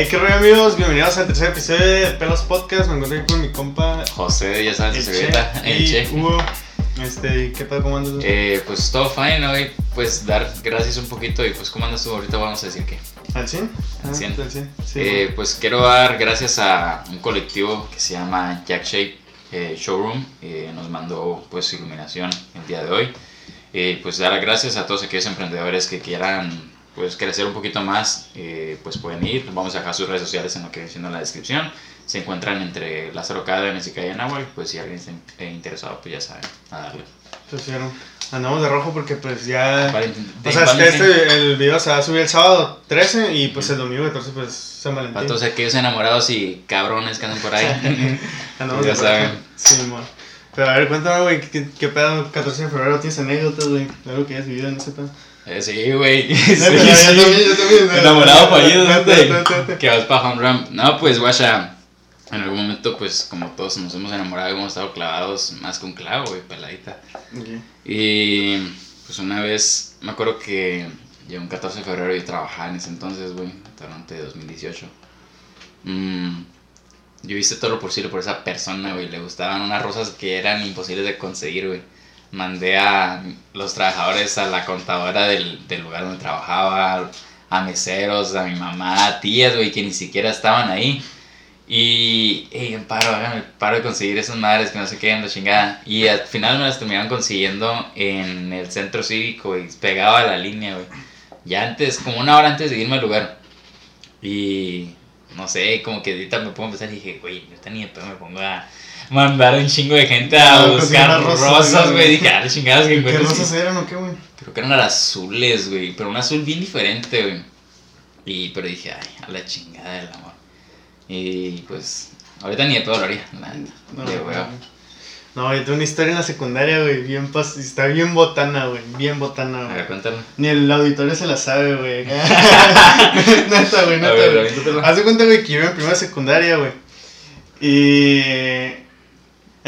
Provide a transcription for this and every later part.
Hey, qué rollo amigos, bienvenidos al tercer episodio de Pelos Podcast. Me encontré con mi compa José, ya sabes, su el servilleta, Che y. Hugo. Este, ¿qué tal? ¿Cómo andas? Eh, pues todo fine hoy, pues dar gracias un poquito y pues cómo andas tú ahorita vamos a decir que. ¿Al 100? Al 100. Ah, al 100. Sí. Eh, pues quiero dar gracias a un colectivo que se llama Jack Shape eh, Showroom, eh, nos mandó pues iluminación el día de hoy. Eh, pues dar gracias a todos aquellos emprendedores que quieran pues crecer un poquito más, eh, pues pueden ir. Vamos a dejar sus redes sociales en lo que viene en la descripción. Se encuentran entre Lázaro Cárdenas y Calle Nahual, pues si alguien está eh, interesado, pues ya saben, a darle. Pues, sí, no. Andamos de rojo porque pues ya... Para O sea, es que para este, el video se va a subir el sábado 13 y pues el domingo 14 pues San Para Valentín. todos aquellos enamorados y cabrones que andan por ahí. Andamos ya de rojo. saben. Sí, mo. Pero a ver, cuéntame, güey, ¿qué, qué pedo 14 de febrero? ¿Tienes anécdotas, güey? Algo que hayas vivido en ese pedo. Eh, sí, güey. Sí, yo sí. yo. Enamorado fallido. Que vas para home run. No, pues, guacha. En algún momento, pues, como todos nos hemos enamorado, hemos estado clavados más que un clavo, güey, peladita. Y, pues, una vez, me acuerdo que llegó un 14 de febrero y trabajaba en ese entonces, güey, durante 2018. Mm, yo hice todo lo posible por esa persona, güey. Le gustaban unas rosas que eran imposibles de conseguir, güey. Mandé a los trabajadores a la contadora del, del lugar donde trabajaba, a meseros, a mi mamá, a tías, güey, que ni siquiera estaban ahí. Y, hey, paro, háganme paro de conseguir esas madres que no se queden la chingada. Y al final me las terminaron consiguiendo en el centro cívico, güey, pegado a la línea, güey. Ya antes, como una hora antes de irme al lugar. Y no sé, como que ahorita me pongo a pensar y dije, güey, ahorita ni de pedo me pongo a mandar un chingo de gente a Ah, buscar conseguir las rosas, güey. Dije, ah, chingadas que ¿Qué encuentro. rosas eran o qué, güey? Creo que eran azules, güey, pero un azul bien diferente, güey. Y, pero dije, ay, a la chingada del amor. Y pues, ahorita ni de pedo lo haría, neta, No, de no, huevo. No, yo tengo una historia en la secundaria, güey, bien pas está bien botana, güey, bien botana, A güey. ver, cuéntalo. Ni el auditorio se la sabe, güey. neta, güey, A neta, güey. Haz de cuenta, güey, que yo iba en primera secundaria, güey. Y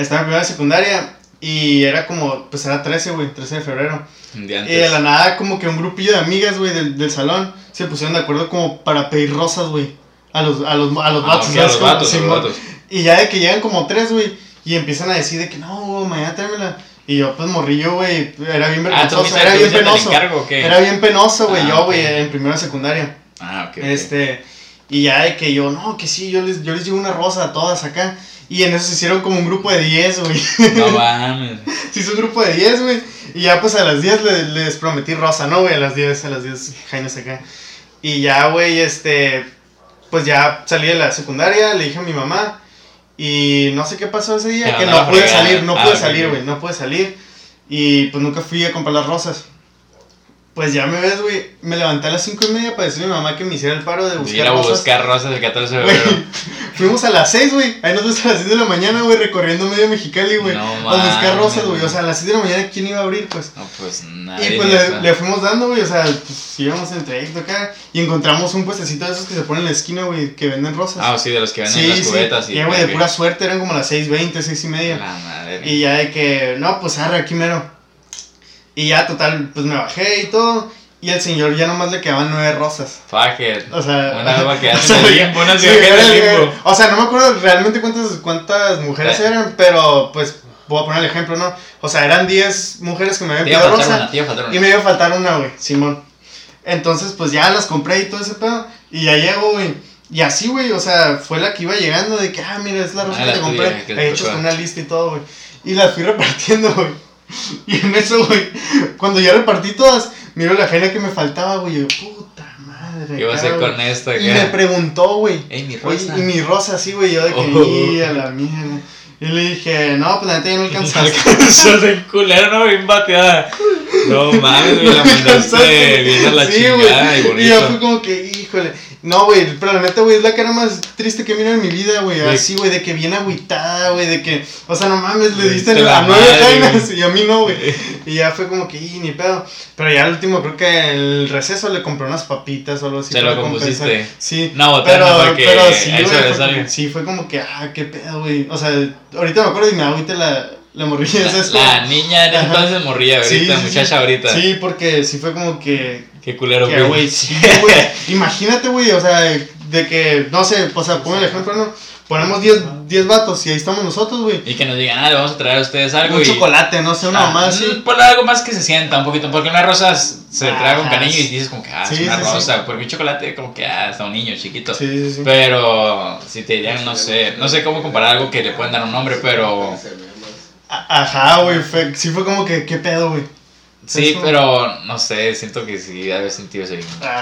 estaba en primera secundaria y era como, pues era 13, güey, 13 de febrero. Y de la nada, como que un grupillo de amigas, güey, del, del salón se pusieron de acuerdo como para pedir rosas, güey. A los, a los, a los Ah, vatos, a los vatos, a los Simón. vatos. Y ya de que llegan como tres, güey, y empiezan a decir de que no, güey, mañana tráemela. Y yo, pues morrillo, güey, era bien Ah, ¿tú vergonzoso, era bien penoso. encargo? Era bien penoso, güey, Ah, yo, güey, en primera secundaria. Ah, ok. ok. Este, y ya de que yo, no, que sí, yo les, yo les llevo una rosa a todas acá. Y en eso se hicieron como un grupo de 10, güey. No mames. se hizo un grupo de 10, güey. Y ya pues a las 10 le- les prometí rosa, ¿no, güey? A las 10, a las 10 jainas acá. Y ya, güey, este, pues ya salí de la secundaria, le dije a mi mamá. Y no sé qué pasó ese día, que no pude salir, no Ah, pude ok, salir, güey, no pude salir. Y pues nunca fui a comprar las rosas. Pues ya me ves, güey, me levanté a las 5 y media para decirle a mi mamá que me hiciera el paro de Ir buscar a rosas. buscar rosas el 14 de febrero. fuimos a las 6, güey. Ahí nos ves a las 6 de la mañana, güey, recorriendo medio Mexicali, güey. No a buscar rosas, güey. O sea, a las 6 de la mañana, ¿quién iba a abrir, pues? No, pues nadie. Y pues le, fuimos dando, güey. O sea, pues íbamos en el trayecto acá. Y encontramos un puestecito de esos que se ponen en la esquina, güey, que venden rosas. Ah, sí, de los que venden las cubetas y. Y, güey, de pura suerte eran como las 6:20, 6 y media. La madre. Y ya de que, no, pues arre, aquí mero. Y ya, total, pues me bajé y todo. Y al señor ya nomás le quedaban nueve rosas. Fuck it. O sea, Una que el limbo, sí, que el el- limbo. O sea, no me acuerdo realmente cuántas, cuántas mujeres Sí. eran, pero pues voy a poner el ejemplo, ¿no? O sea, eran 10 mujeres que me habían pedido rosa una, faltar y me iba a faltar una, güey, Simón. Entonces, pues ya las compré y todo ese pedo. Y ya llego, güey. Y así, güey, o sea, fue la que iba llegando de que, ah, mira, es la rosa Ah, que la te tuya, compré. que He hecho una lista y todo, güey. Y las fui repartiendo, güey. Y en eso, güey, cuando ya repartí todas, miro la jaina que me faltaba, güey. Yo, puta madre. ¿Qué iba a hacer con güey". esto? Y me preguntó, güey. Ey, mi Oye, rosa. y mi rosa, sí, güey, yo de que, Oh. "Y a la mierda. Y le dije, no, pues la neta ya no alcanza. Sos el culero, no, bien bateada. No mames, güey, la mandaste bien a la Sí, chingada y. Y yo bonito. como que, híjole. No, güey, pero la neta, güey, es la cara más triste que miro en mi vida, güey. Así, güey, de que viene agüitada, güey, de que, o sea, no mames, le diste a nueve güey. y a mí no, güey. Y ya fue como que, y ni pedo. Pero ya al último, creo que el receso le compré unas papitas o algo así. Para lo compusiste. compensar. Sí. Botana Pero, para que pero sí, güey, fue sí, fue como que, ah, qué pedo, güey. O sea, ahorita me acuerdo y me agüita la, la morrilla. La, la niña Ajá. entonces morría ahorita, sí, sí. muchacha ahorita. Sí, porque sí fue como que. Qué culero, Que, güey, sí, güey. Imagínate, güey, o sea, de que, no sé, o sea, pongo el ejemplo, ¿no? Ponemos 10 10 vatos y ahí estamos nosotros, güey. Y que nos digan, ah, le vamos a traer a ustedes algo. Un y... chocolate, no sé, una Ah, mamá así. mm, Ponle algo más que se sienta un poquito. Porque una rosa se trae con cariño y sí. dices como que, ah, Sí, es una sí, sí. rosa. Porque un chocolate como que, ah, está un niño chiquito. Sí, sí, sí. Pero si te dirían, no sé, no sé cómo comparar algo que le pueden dar un nombre, pero... Ajá, güey, fue, sí fue como que, ¿qué pedo, güey? Sí, Es como- pero no sé, siento que sí debe haber sentido ese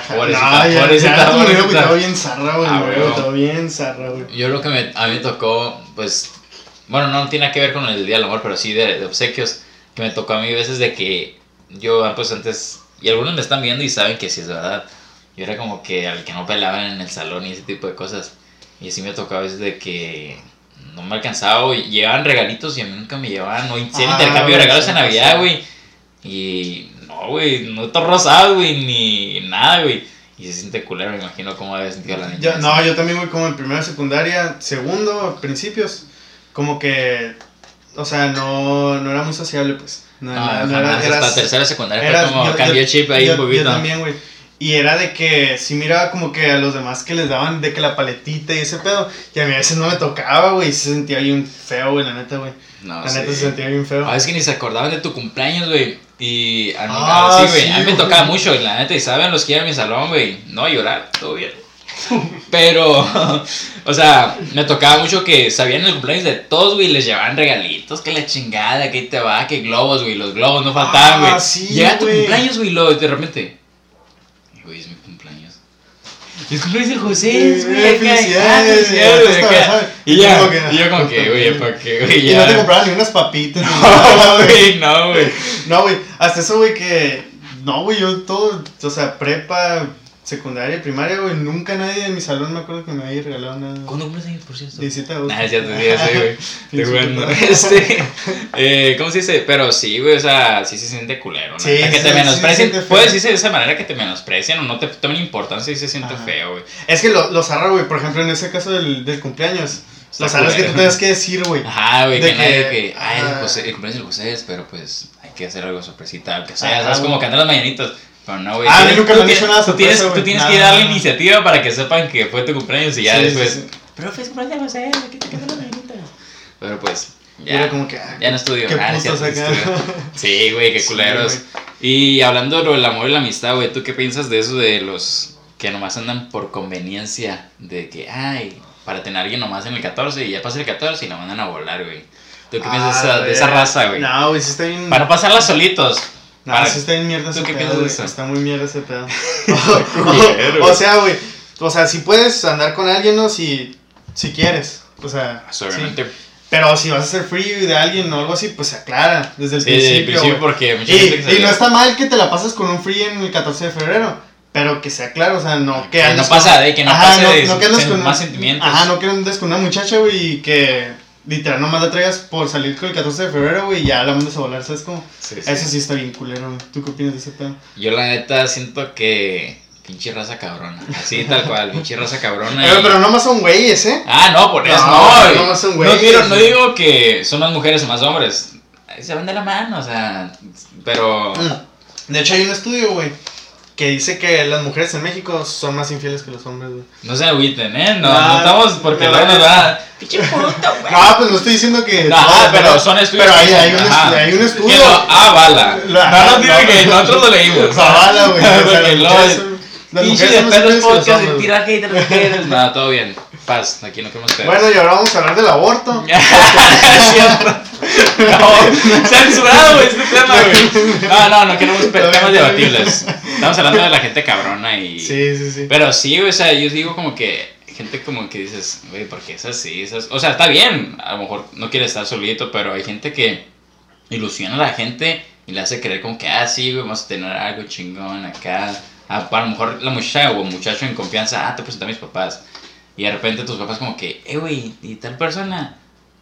Pobrecita, no, pobrecita, güey, pobrecita. bien zarra, güey, Ah, bien zarra, güey. Yo lo que me, a mí me tocó, pues, bueno, no tiene que ver con el Día del Amor, pero sí de, de obsequios, que me tocó a mí veces de que yo, ah, pues antes, y algunos me están viendo y saben que sí es verdad, yo era como que al que no pelaban en el salón y ese tipo de cosas, y así me tocó a veces de que no me alcanzaba, y llegaban regalitos y a mí nunca me llevaban, no hicieron Ah, intercambio de güey, regalos sí, en sí. Navidad, güey, y no, güey, no te rosado, güey, ni nada, güey. Y se siente culero, me imagino cómo debe sentir la niña. Yo- no, yo también, güey, como en primera secundaria, segundo, principios, como que, o sea, no, no era muy sociable, pues. No, No, no, no era- hasta eras- tercera secundaria eras- fue como yo- cambió chip ahí yo- un poquito. Yo también, güey. Y era de que sí miraba como que a los demás que les daban de que la paletita y ese pedo. Y a mí a veces no me tocaba, güey. y Se sentía bien feo, güey, la neta, güey. No, La sí. neta se sentía bien feo. Ah, es que ni se acordaban de tu cumpleaños, güey. Y a mí, Ah, sí, güey. sí, a mí me tocaba mucho, y la neta. Y saben los que iban a mi salón, güey. No llorar, todo bien. Pero, o sea, me tocaba mucho que sabían el cumpleaños de todos, güey. Les llevaban regalitos, que la chingada, que te va, que globos, güey. Los globos no faltaban, güey. Ah, sí, Llega tu cumpleaños, güey, luego de repente. Güey, es mi. Y es cumpleaños del José, Eh, güey. acá, felicidades, ah, felicidades, acá. ¿sabes? Y ya, que- y yo como que, güey, ¿para qué, güey? Y no te Ya. compraban ni unas papitas. No, güey, no, güey. No, güey, hasta eso, güey, que. No, güey, yo todo, o sea, prepa, secundaria, primaria, güey, nunca nadie de mi salón me acuerdo que me haya regalado nada. ¿Cuándo cumples años, por cierto? 17 de agosto. Nah, ya te dije, sí, güey. Sí, Te sí, bueno. sí. Este, eh, ¿cómo se dice? Pero sí, güey, o sea, sí se siente culero, ¿no? Sí, que sí, te sí, menosprecien. feo. Puedes decirse de esa manera que te menosprecian o no te toman importancia y se siente Ajá. feo, güey. Es que lo, los arra, güey, por ejemplo, en ese caso del, del cumpleaños, Está los arras que tú tengas que decir, güey. Ajá, güey, que nadie que- que, ay, el, ah. José, el cumpleaños del José es, pero pues hay que hacer algo sorpresita, aunque sea, ¿sabes? Como cantar las mañanitas. Pero no, güey. Ah, tienes- nunca tú me han dicho nada Tú tienes, sorpresa, tú tienes Nada, que dar la iniciativa para que sepan que fue tu cumpleaños y ya Sí, sí, después. sí. Pero fue cumpleaños de José, ¿qué te cantan las mañanitas? Pero pues, ya. era como que. ah, Ya no estudio. Qué Ah, es sí. Sí, güey, qué Sí, culeros. güey. y hablando de lo del amor y la amistad, güey, ¿tú qué piensas de eso de los que nomás andan por conveniencia? De que, ay, para tener a alguien nomás en el 14 y ya pasa el 14 y la mandan a volar, güey. ¿Tú qué piensas de esa, de esa Ah, raza, güey? No, güey, sí está bien. Para pasarla solitos. No, para- sí está bien mierda ¿Tú ese pedo, güey. eso? Está muy mierda ese pedo. Culero, o, güey. sea, güey. O sea, si puedes andar con alguien, ¿no? Si, si quieres. O sea, obviamente. sí. Pero si vas a ser free de alguien o algo así, pues se aclara desde el Sí, desde el principio. principio porque Y, y no está mal que te la pases con un free en el 14 de febrero. Pero que sea claro, o sea, no que Que no pasa con- de que no Ajá, pase no- de no que andes con más sentimientos. Ajá, no que andes con una muchacha, güey, y que literal nomás la traigas por salir con el 14 de febrero, güey, y ya la mandas a volar, ¿sabes cómo? Sí, sí. Eso sí está bien culero, güey. ¿Tú qué opinas de ese pedo? Yo la neta siento que pinche raza cabrona. Así tal cual, pinche raza cabrona. Eh, y- pero no más son güeyes, ¿eh? Ah, no, por eso No, no. no, no son no, güeyes, no güey. digo que son más mujeres o más hombres. Se van de la mano, o sea, pero... Mm. De hecho, hay un estudio, güey, que dice que las mujeres en México son más infieles que los hombres, güey. No se agüiten, ¿eh? No, No, no estamos porque no, nos no. va... Pinche puto, güey. No, pues no estoy diciendo que. No, todas, ah, pero ¿verdad? son estudios. Pero hay, hay, un, estu- hay un Que estudio. no, ah, bala. La- No, no tiene no, que no. nosotros lo leímos. Zavala, güey. O sea, Porque las Pinche de los podcast de hombres. tira hate a las mujeres. No, todo bien. Paz, aquí no queremos pedos. Bueno, y ahora vamos a hablar del aborto. no, censurado, güey, este tema, güey. No, no, no queremos temas debatibles. Estamos hablando de la gente cabrona y. Sí, sí, sí. Pero sí, o sea, yo digo como que gente como que dices, güey, ¿por qué es así? Es así? O sea, está bien, a lo mejor no quiere estar solito, pero hay gente que ilusiona a la gente y le hace creer como que, ah, sí, güey, vamos a tener algo chingón acá. Ah, a lo mejor la muchacha o muchacho en confianza, ah, te presenté a mis papás. Y de repente tus papás como que, eh, güey, ¿y tal persona?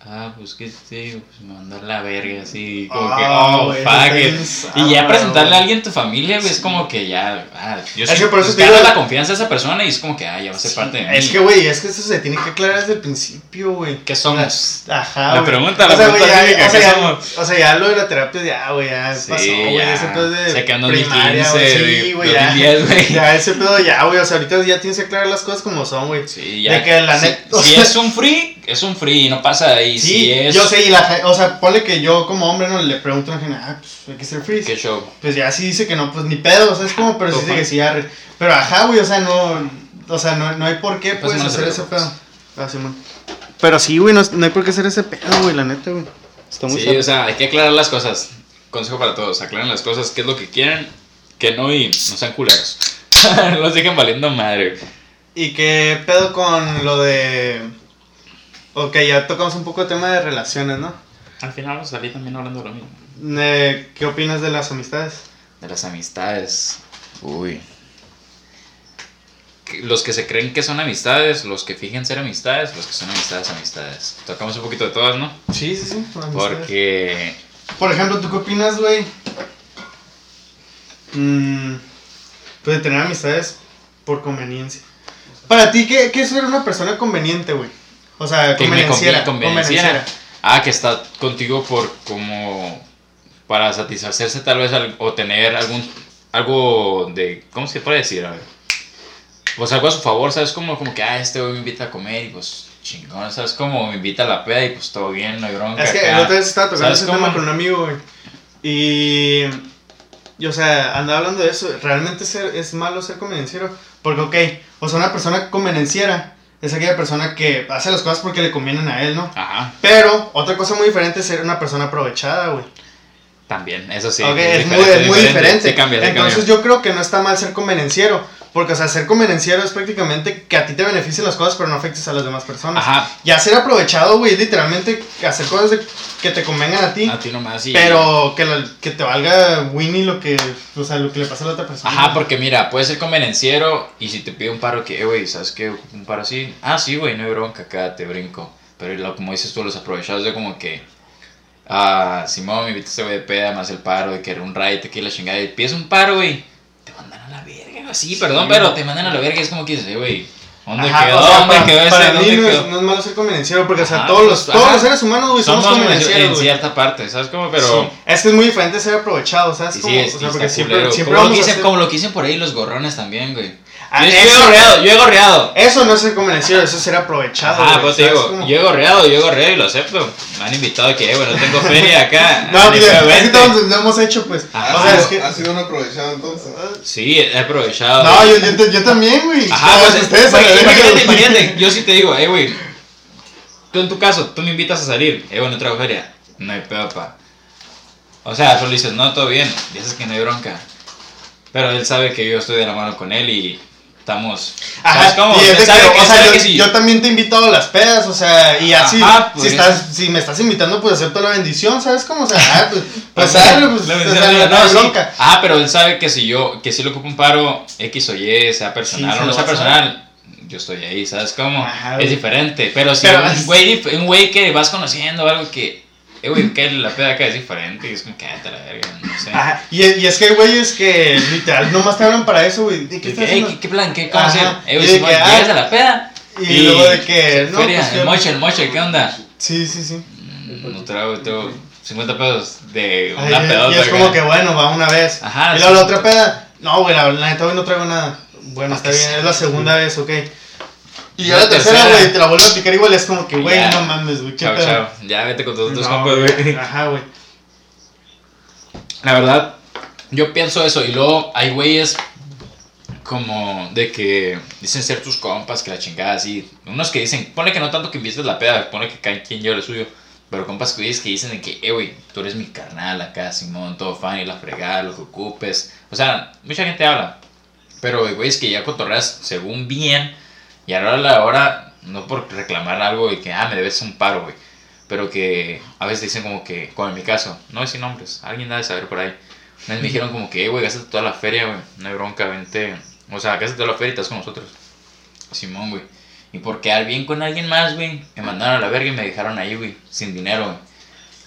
Ah, pues qué te digo, pues a la verga, así, como que, Ah, oh, güey, fuck está it. bien Y ya presentarle a güey. alguien en tu familia, güey, es como que ya, ah, yo Es sí, que por eso te digo- la confianza de esa persona y es como que, ah, ya va a ser parte de mí. Es que, güey, es que eso se tiene que aclarar desde el principio, güey. ¿Qué somos? Ajá, La güey. pregunta, la o sea, pregunta ya, típica, o, sea, ¿qué ya, somos? o sea, ya lo de la terapia, ya, güey, ya Sí, pasó, güey. ya. Ese pedo de Se quedó en primaria, 2015, güey. Sí, güey, ya. 2010, güey. Ya, ese pedo ya, güey. O sea, ahorita ya tienes que aclarar las cosas como son, güey. Sí, ya. De que la si, net- o si sea- es un free, es un free, no pasa ahí. Sí, si es. yo sé, y la o sea, ponle que yo como hombre no le pregunto a la gente, ah, pues hay que ser free. ¿Qué show? Pues ya sí dice que no, pues ni pedo, o sea, es como, pero sí dice que sí, arre. Pero ajá, güey, o sea, no, o sea, no, no hay por qué, Pues, pues, hacer ese preocupes. pedo. Ah, sí. Pero sí, güey, no, no hay por qué hacer ese pedo, güey, la neta, güey. Está muy Sí, o sea, hay que aclarar las cosas. Consejo para todos, aclaren las cosas, qué es lo que quieren, que no y no sean culeros. no los dejen valiendo madre. ¿Y qué pedo con lo de... Ok, ya tocamos un poco el tema de relaciones, ¿no? Al final vamos a salir también hablando de lo mismo. Eh, ¿Qué opinas de las amistades? De las amistades. Uy. Los que se creen que son amistades, los que fijen ser amistades, los que son amistades, amistades. Tocamos un poquito de todas, ¿no? Sí, sí, sí. amistades. Porque Por ejemplo, ¿tú qué opinas, güey? Mm, pues de tener amistades por conveniencia. Para ti, ¿qué, qué es ser una persona conveniente, güey? O sea, Que me convenenciera. convi- convenenciera. Ah, que está contigo por como para satisfacerse tal vez o tener algún algo de ¿cómo se puede decir? A ver. Pues algo a su favor, ¿sabes? Como, como que, ah, este güey me invita a comer y pues chingón, ¿sabes? Como me invita a la peda y pues todo bien, no hay bronca. Es que acá. la otra vez estaba tocando ¿Sabes ese cómo? tema con un amigo, güey. Y, y, o sea, andaba hablando de eso. ¿Realmente ser- es malo ser convenenciero? Porque, ok, o sea, una persona convenenciera es aquella persona que hace las cosas porque le convienen a él, ¿no? Ajá, Pero otra cosa muy diferente es ser una persona aprovechada, güey. también, eso sí. Ok, es, muy, diferente, es muy diferente. Sí, cambia, sí, Entonces yo creo que no está mal ser convenenciero. Porque, o sea, ser convenenciero es prácticamente que a ti te beneficien las cosas, pero no afectes a las demás personas. Ajá, Ya ser aprovechado, güey, es literalmente hacer cosas de- que te convengan a ti. a ti nomás y... Pero que, que te valga Winnie lo que, o sea, lo que le pasa a la otra persona. Ajá, porque mira, puede ser convenenciero y si te pide un paro que, eh, güey, ¿sabes qué? Un paro así. Ah, sí, güey, no hay bronca acá, te brinco. Pero lo, como dices tú, los aprovechados de como que, ah, Simón, me invitaste, güey, de peda, más el paro, de que era un raid, que la chingada, y pides un paro, güey, a la verga, güey. Sí, perdón, pero te mandan a la verga, es como que eh, güey, ¿dónde Ajá, quedó? o sea, ¿Dónde para, quedó ese? para mí ¿Dónde no es, no es malo ser convenenciero, porque, o sea, Ajá, todos, pues, los, todos ajá. los seres humanos, güey, somos, Somos convenencieros, en güey. cierta parte, ¿sabes cómo? Pero... Sí. Es que es muy diferente ser aprovechado, ¿sabes? Sí, cómo? sí, o es, sea, sí, porque siempre, siempre como, lo que dicen, como lo que dicen por ahí los gorrones también, güey. Ah, yo, he gorreado, yo he gorreado. Eso no es ser convenenciero, eso es ser aprovechado. Ah, pues te ¿sabes digo, yo he gorreado, yo he gorreado y lo acepto. Me han invitado que, eh, bueno, tengo feria acá. No, pues, es que lo hemos hecho, pues. Ajá. o ha, sea, sido, es que... ha sido un aprovechado entonces. Sí, he aprovechado. No, yo, yo, yo también, güey. Ajá, pues ustedes imagínate, güey. imagínate, yo sí te digo, eh, güey. Tú en tu caso, tú me invitas a salir, eh, bueno, traigo feria. No hay pedo, pa. O sea, solo dices, no, todo bien, dices que no hay bronca. Pero él sabe que yo estoy de la mano con él y estamos. ¿Sabes cómo? y es Él de sabe que, que- o él sea, sabe yo, que sí. yo también te he invitado a las pedas, o sea, y así, Ajá, si, pues. estás, si me estás invitando, pues acepto la bendición, ¿sabes cómo? O sea, ah, pues, pues, Ajá, dale, pues, la o bendición sea, no, no, hay sí. bronca. Ah, pero él sabe que si yo, que si le ocupo un paro X o Y, sea personal Sí, o no sea personal, yo estoy ahí, ¿sabes cómo? Ajá, es diferente. Pero si Pero un es- güey, güey que vas conociendo, algo que, eh, güey, que la peda acá es diferente, y es como, cállate a la verga, no sé. Ajá, y, y es que hay güeyes que literal nomás te hablan para eso, güey. ¿De qué estás que, "Ey, haciendo? ¿qué, qué plan? ¿Qué, ¿Cómo Ajá, hacer? Eh, güey, y Simón, que, ah, llegas a la peda. Y, luego de que, no, feria, pues, el yo- moche, el moche, ¿qué onda? Sí, sí, sí. Mm, No traigo, tengo 50 pesos de Ay, una y- pedota. y es como que, bueno, va una vez. Ajá, y luego sí. la otra peda, no, güey, la, la neta hoy no traigo nada. Bueno, Pa' está bien, es la segunda vez, ok. Y ya La tercera, güey, te la vuelvo a picar igual, es como que, güey, no mames, güey, Chao, chao. Ya vete con tus otros compas, güey. Ajá, güey. La verdad, yo pienso eso. Y luego hay güeyes como de que dicen ser tus compas, que la chingada así. Unos que dicen, pone que no tanto que invites la peda, pone que cada quien lleva lo suyo. Pero compas que que dicen de que, eh, güey, tú eres mi carnal acá, Simón, todo fan y la fregada, lo que ocupes. O sea, mucha gente habla. Pero hay güeyes que ya cotorreas según bien. Y ahora la hora, no por reclamar algo y que, ah, me debes un paro, güey. Pero que a veces dicen como que, como en mi caso, no es sin nombres, alguien da de saber por ahí. Me dijeron como que, eh, güey, gástate toda la feria, güey, no hay bronca, vente. O sea, gástate toda la feria y estás con nosotros. Simón, güey. Y por quedar bien con alguien más, güey, me mandaron a la verga y me dejaron ahí, güey, sin dinero, güey.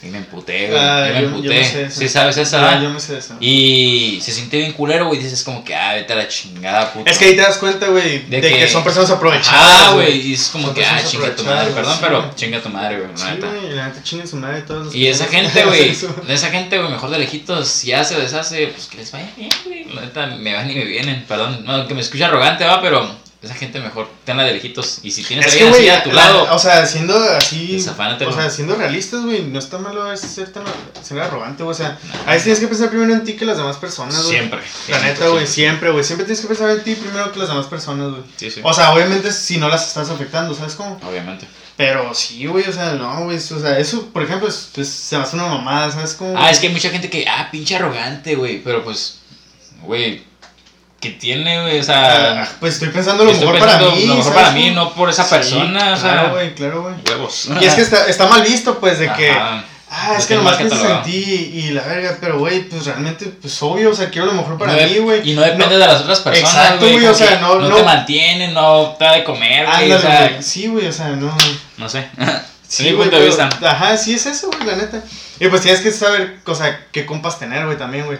Y me emputé, güey. Ah, me emputé. sé sí, sabes esa, Ah, yo me sé eso. Y se siente bien culero, güey. Dices como que, ah, vete a la chingada, puto. Es que ahí te das cuenta, güey, de, De que, que- son personas aprovechadas. Ah, güey. Y es como Son que, ah, chinga tu madre. Perdón, sí, pero chinga tu madre, güey. Sí, güey, la neta chingue su madre todos Y esa gente, güey, de esa gente, güey, mejor de lejitos, si hace o deshace, pues que les vaya bien, güey. La neta, me van y me vienen, perdón. No, que me escucha arrogante, va, pero esa gente mejor, tenla de lejitos. Y si tienes Es a que, güey, así a tu la- lado, o sea, siendo así, o sea, siendo realistas, güey, no está malo es ser tan ser arrogante, güey, o sea, a veces tienes que pensar primero en ti que las demás personas, güey. siempre. La neta, güey, siempre, güey, siempre tienes que pensar en ti primero que las demás personas, güey. Sí, sí. O sea, obviamente si no las estás afectando, ¿sabes cómo? Obviamente. Pero sí, güey, o sea, no, güey, o sea, eso, por ejemplo, es, pues, se me hace una mamada, ¿sabes cómo? Ah, es que hay mucha gente que, ah, pinche arrogante, güey. Pero pues, güey, que tiene, güey, o sea. Ah, pues estoy pensando lo estoy mejor pensando para mí, Lo mejor ¿sabes para mí, no por esa Sí, persona, o sea. Claro, güey, claro, güey. Huevos. Y es que está, está mal visto, pues, de que... Ah, es que nomás catalogado. ti y la verga, pero güey, pues realmente, pues obvio, o sea, quiero lo mejor para No de- mí, güey. Y no depende de las otras personas, Exacto, güey. o sea, que no- no no- te mantienen, no te da de comer, güey. O sea, güey. Sí, güey, o sea, no. no sé. Sí, güey, punto de pero- vista. Ajá, sí es eso, güey, la neta. Y pues tienes que saber, o sea, qué compas tener, güey, también, güey.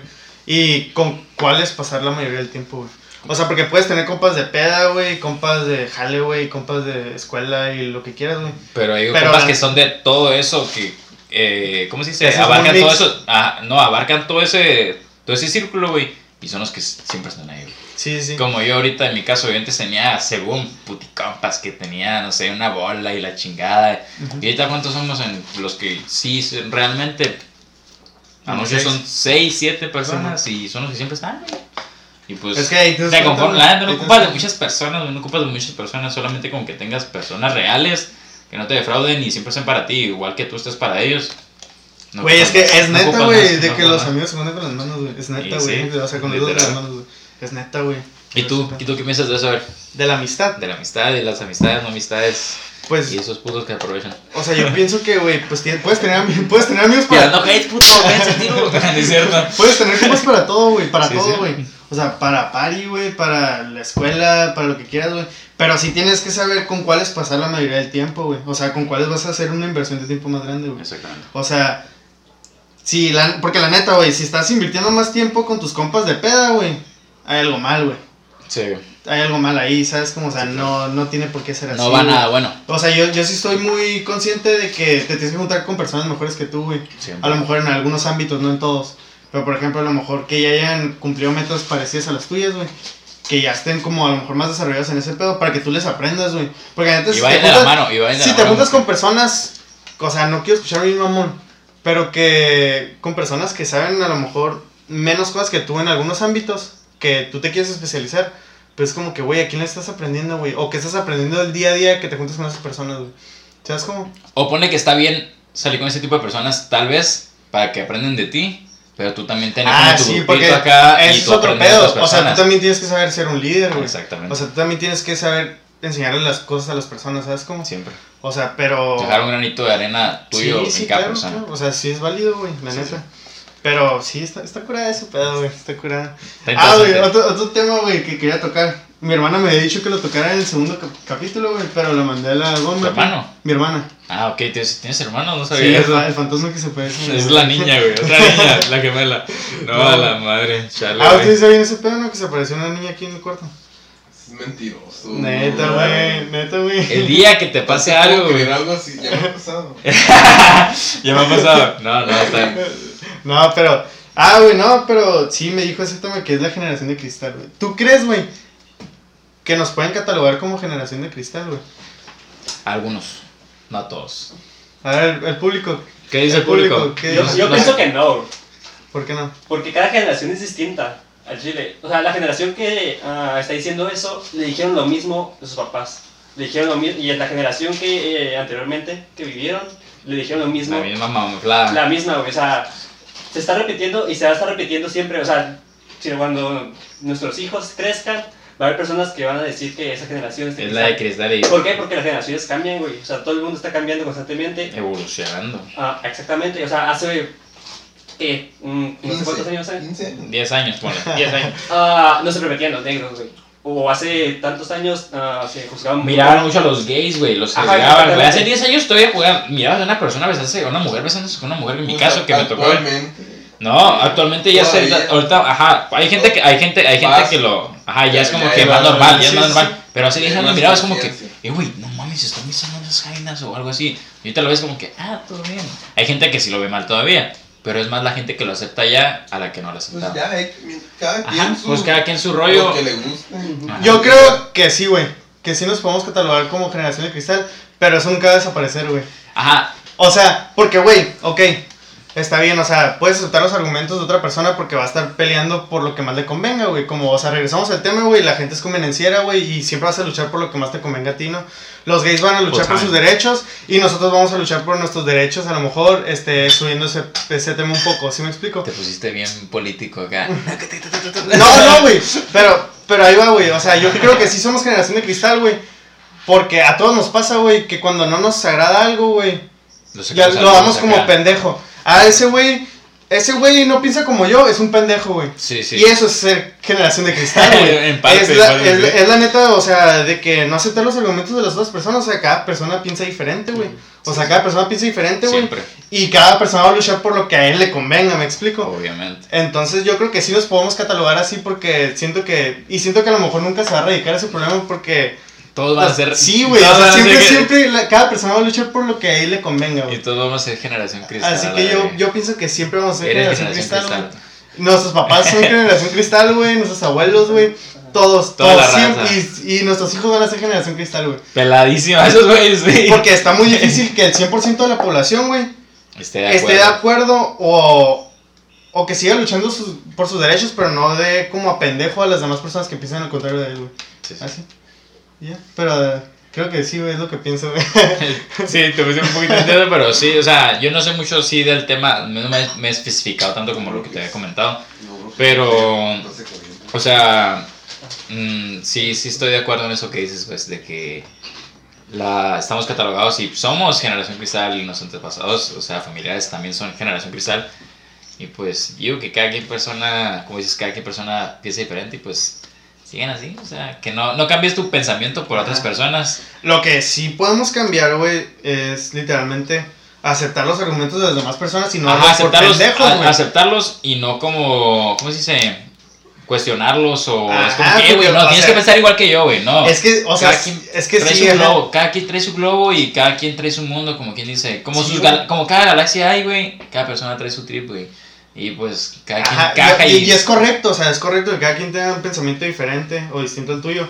Y con cuáles pasar la mayoría del tiempo, güey. O sea, porque puedes tener compas de peda, güey, compas de jale, güey, compas de escuela y lo que quieras, güey. Pero hay Pero compas la- que son de todo eso, que, eh, ¿cómo se dice? Abarcan todo eso, ah, no, abarcan todo ese, todo ese círculo, güey, y son los que siempre están ahí, güey. Sí, sí. Como yo ahorita en mi caso, yo antes tenía, según puticompas, que tenía, no sé, una bola y la chingada. Ujú. Y ahorita cuántos somos en los que sí, realmente, a Como lo mejor seis. son 6, 7 personas y son los que siempre están, güey. Y pues... Es que ahí te te conformas, la no ocupas de muchas personas, no ocupas de muchas personas, solamente con que tengas personas reales que no te defrauden y siempre estén para ti, igual que tú estés para ellos. No Güey, es que es no neta, güey, más, de no que los amigos se ponen con las manos, güey. Es neta, güey. sí, o sea, con los literal. las manos, güey. Es neta, güey. ¿Y tú, ¿Y tú qué piensas de eso? A ver, De la amistad. de la amistad y las amistades, no amistades Pues, y esos putos que aprovechan. o sea, yo pienso que, güey, pues puedes tener, puedes tener amigos para. Tirando hate, puto, tiro. No es cierto. Puedes tener compas para todo, güey, para Sí, todo, sí. güey. O sea, para party, güey, para la escuela, para lo que quieras, güey. Pero sí tienes que saber con cuáles pasar la mayoría del tiempo, güey. O sea, con cuáles vas a hacer una inversión de tiempo más grande, güey. Exactamente. O sea, si la, porque la neta, güey, si estás invirtiendo más tiempo con tus compas de peda, güey, hay algo mal, güey. Sí, Hay algo mal ahí, ¿sabes? Como, o sea, no, no tiene por qué ser así. no va güey. nada bueno. O sea, yo, yo sí estoy muy consciente de que te tienes que juntar con personas mejores que tú, güey. Siempre. A lo mejor en algunos ámbitos, no en todos. Pero por ejemplo, a lo mejor que ya hayan cumplido metas parecidas a las tuyas, güey. Que ya estén como a lo mejor más desarrollados en ese pedo para que tú les aprendas, güey. Porque antes Y vayan de la mano, y vayan de si la te mano. juntas con personas, o sea, no quiero escuchar mi mamón, pero que con personas que saben a lo mejor menos cosas que tú en algunos ámbitos, que tú te quieres especializar, pues es como que, güey, ¿a quién le estás aprendiendo, güey? O que estás aprendiendo del día a día que te juntas con esas personas, güey. ¿Sabes cómo? O pone que está bien salir con ese tipo de personas, tal vez, para que aprenden de ti, pero tú también tienes Ah, tu sí, porque acá y Eso es tú otro pedo. O sea, tú también tienes que saber ser un líder, güey. Exactamente. O sea, tú también tienes que saber enseñarle las cosas a las personas, ¿sabes cómo? Siempre. O sea, pero... Dejar un granito de arena tuyo sí, sí, en cada claro, persona. claro. O sea, sí es válido, güey, la Sí, neta. Sí. Pero sí, está, está curada ese pedo, güey. Está curada. Está Ah, güey, otro, otro tema, güey, que quería tocar. Mi hermana me había dicho que lo tocara en el segundo cap- capítulo, güey, pero lo mandé a la goma. ¿Tu hermano? Mi hermana. Ah, ok, ¿tienes, ¿tienes hermanos? No Sí, sabía el, eso. fa- el fantasma que se parece. Es la niña, güey. Otra niña, la gemela. No, No. la madre. Chale, Ah. ¿ustedes sabían ese pedo, no? Que se apareció una niña aquí en el cuarto. Es mentiroso. Neta, güey, neta, güey. El día que te pase ¿Cómo algo, güey. creer algo así? Ya me ha pasado. ya me ha pasado. No, no, está bien. No, pero. Ah, güey, no, pero sí me dijo ese tema que es la generación de cristal, güey. ¿Tú crees, güey, que nos pueden catalogar como generación de cristal, güey? Algunos, no todos. A ver, el, el público. ¿Qué dice el público? ¿qué Yo, dice? yo No pienso que no, ¿Por qué no? porque cada generación es distinta al chile. O sea, la generación que ah, está diciendo eso le dijeron lo mismo a sus papás. Le dijeron lo mismo, y en la generación que eh, anteriormente que vivieron, le dijeron lo mismo. La misma mamuflada. La misma, güey. O sea, se está repitiendo y se va a estar repitiendo siempre. O sea, si cuando nuestros hijos crezcan, va a haber personas que van a decir que esa generación es Es la de cristal. ¿Por qué? Porque las generaciones cambian, güey. O sea, todo el mundo está cambiando constantemente. evolucionando. Ah, exactamente. O sea, hace. ¿Qué? Cuántos años hace. 15. 10 años, ponle. 10 años. Ah, no se repetían los negros, güey. O hace tantos años ah, se juzgaban Miraban mucho. a los gays, güey, los juzgaban, güey. Hace exactamente. 10 años todavía jugaban, mirabas a una persona besándose, a una mujer besándose con una mujer, en mi caso que me tocó. No, actualmente ya se, ahorita, ajá, hay gente que, hay gente, hay gente que lo, ajá, ya es como Ya, que más normal, ya es más sí, normal, pero hace 10 Ya, años mirabas como que, eh, güey, no mames, están besando esas jainas o algo así, y ahorita lo ves como que, ah, todo bien. Hay gente que sí lo ve mal todavía, pero es más la gente que lo acepta ya a la que no lo Pues acepta. ya, eh, cada Ajá, quien su. pues cada quien su rollo. Lo que le guste. Ajá. Yo creo que sí, güey. Que sí nos podemos catalogar como generación de cristal. Pero eso nunca va a desaparecer, güey. Ajá, O sea, porque, güey, ok. Está bien, o sea, puedes aceptar los argumentos de otra persona porque va a estar peleando por lo que más le convenga, güey. Como, o sea, regresamos al tema, güey. La gente es convenenciera, güey. Y siempre vas a luchar por lo que más te convenga a ti, ¿no? Los gays van a luchar Pues, por sus derechos y nosotros vamos a luchar por nuestros derechos. A lo mejor, este, subiendo ese, ese tema un poco, ¿sí me explico? te pusiste bien político acá. No, no, güey. Pero, pero ahí va, güey. O sea, yo creo que sí somos generación de cristal, güey. Porque a todos nos pasa, güey, que cuando no nos agrada algo, güey, Lo ya lo damos como pendejo. A ese güey, ese güey no piensa como yo, es un pendejo, güey. Sí, sí. Y eso es ser generación de cristal, güey. En parte, es, la, igual, es, sí. es la neta, o sea, de que no aceptar los argumentos de las otras personas. O sea, cada persona piensa diferente, güey. O sea, cada persona piensa diferente, güey. Siempre, Y cada persona va a luchar por lo que a él le convenga, ¿me explico? obviamente. Entonces yo creo que sí nos podemos catalogar así porque siento que... Y siento que a lo mejor nunca se va a erradicar ese problema porque... Todos van a ser. Sí, güey. O sea, siempre, siempre la- cada persona va a luchar por lo que a él le convenga, Y güey. todos vamos a ser generación cristal. Así que yo, yo pienso que siempre vamos a ser generación, generación cristal, cristal. güey. Nuestros papás son generación cristal, güey. Nuestros abuelos, güey. Todos, Toda todos. siempre- y, y nuestros hijos van a ser generación cristal, güey. Peladísimo, esos güeyes, sí. Porque está muy difícil que el 100% de la población, güey, Esté de acuerdo. esté de acuerdo o, o que siga luchando sus- por sus derechos, pero no de como a pendejo a las demás personas que piensan al contrario de él, güey. Sí, sí. Así. Ya. Pero eh, creo que sí, es lo que pienso. Sí, te puse un poquito intenso, pero sí, o sea, yo no sé mucho sí del tema, no me, me he especificado tanto como lo que te había comentado, No, Pero- o sea, mm, sí, sí estoy de acuerdo en eso que dices, pues, de que la, estamos catalogados y somos generación cristal y nuestros antepasados, o sea, familiares también son generación cristal, y pues, digo que cada quien persona, como dices, cada quien persona piensa diferente y pues, siguen así, o sea, que no, no cambies tu pensamiento por otras Ajá. personas. Lo que sí podemos cambiar, güey, es literalmente aceptar los argumentos de las demás personas y no Ajá, por aceptarlos, pendejos, a- güey. aceptarlos y no como, ¿cómo se dice? Cuestionarlos o es como que, güey, no, tienes sea, que pensar igual que yo, güey, no. Es que, o sea, quien es que trae sí, su globo, cada quien trae su globo y cada quien trae su mundo, como quien dice, como, Sí, sus como cada galaxia hay, güey, cada persona trae su trip, güey. Y pues cada quien Ajá, caja y, y, y es correcto, o sea, es correcto que cada quien tenga un pensamiento diferente o distinto al tuyo.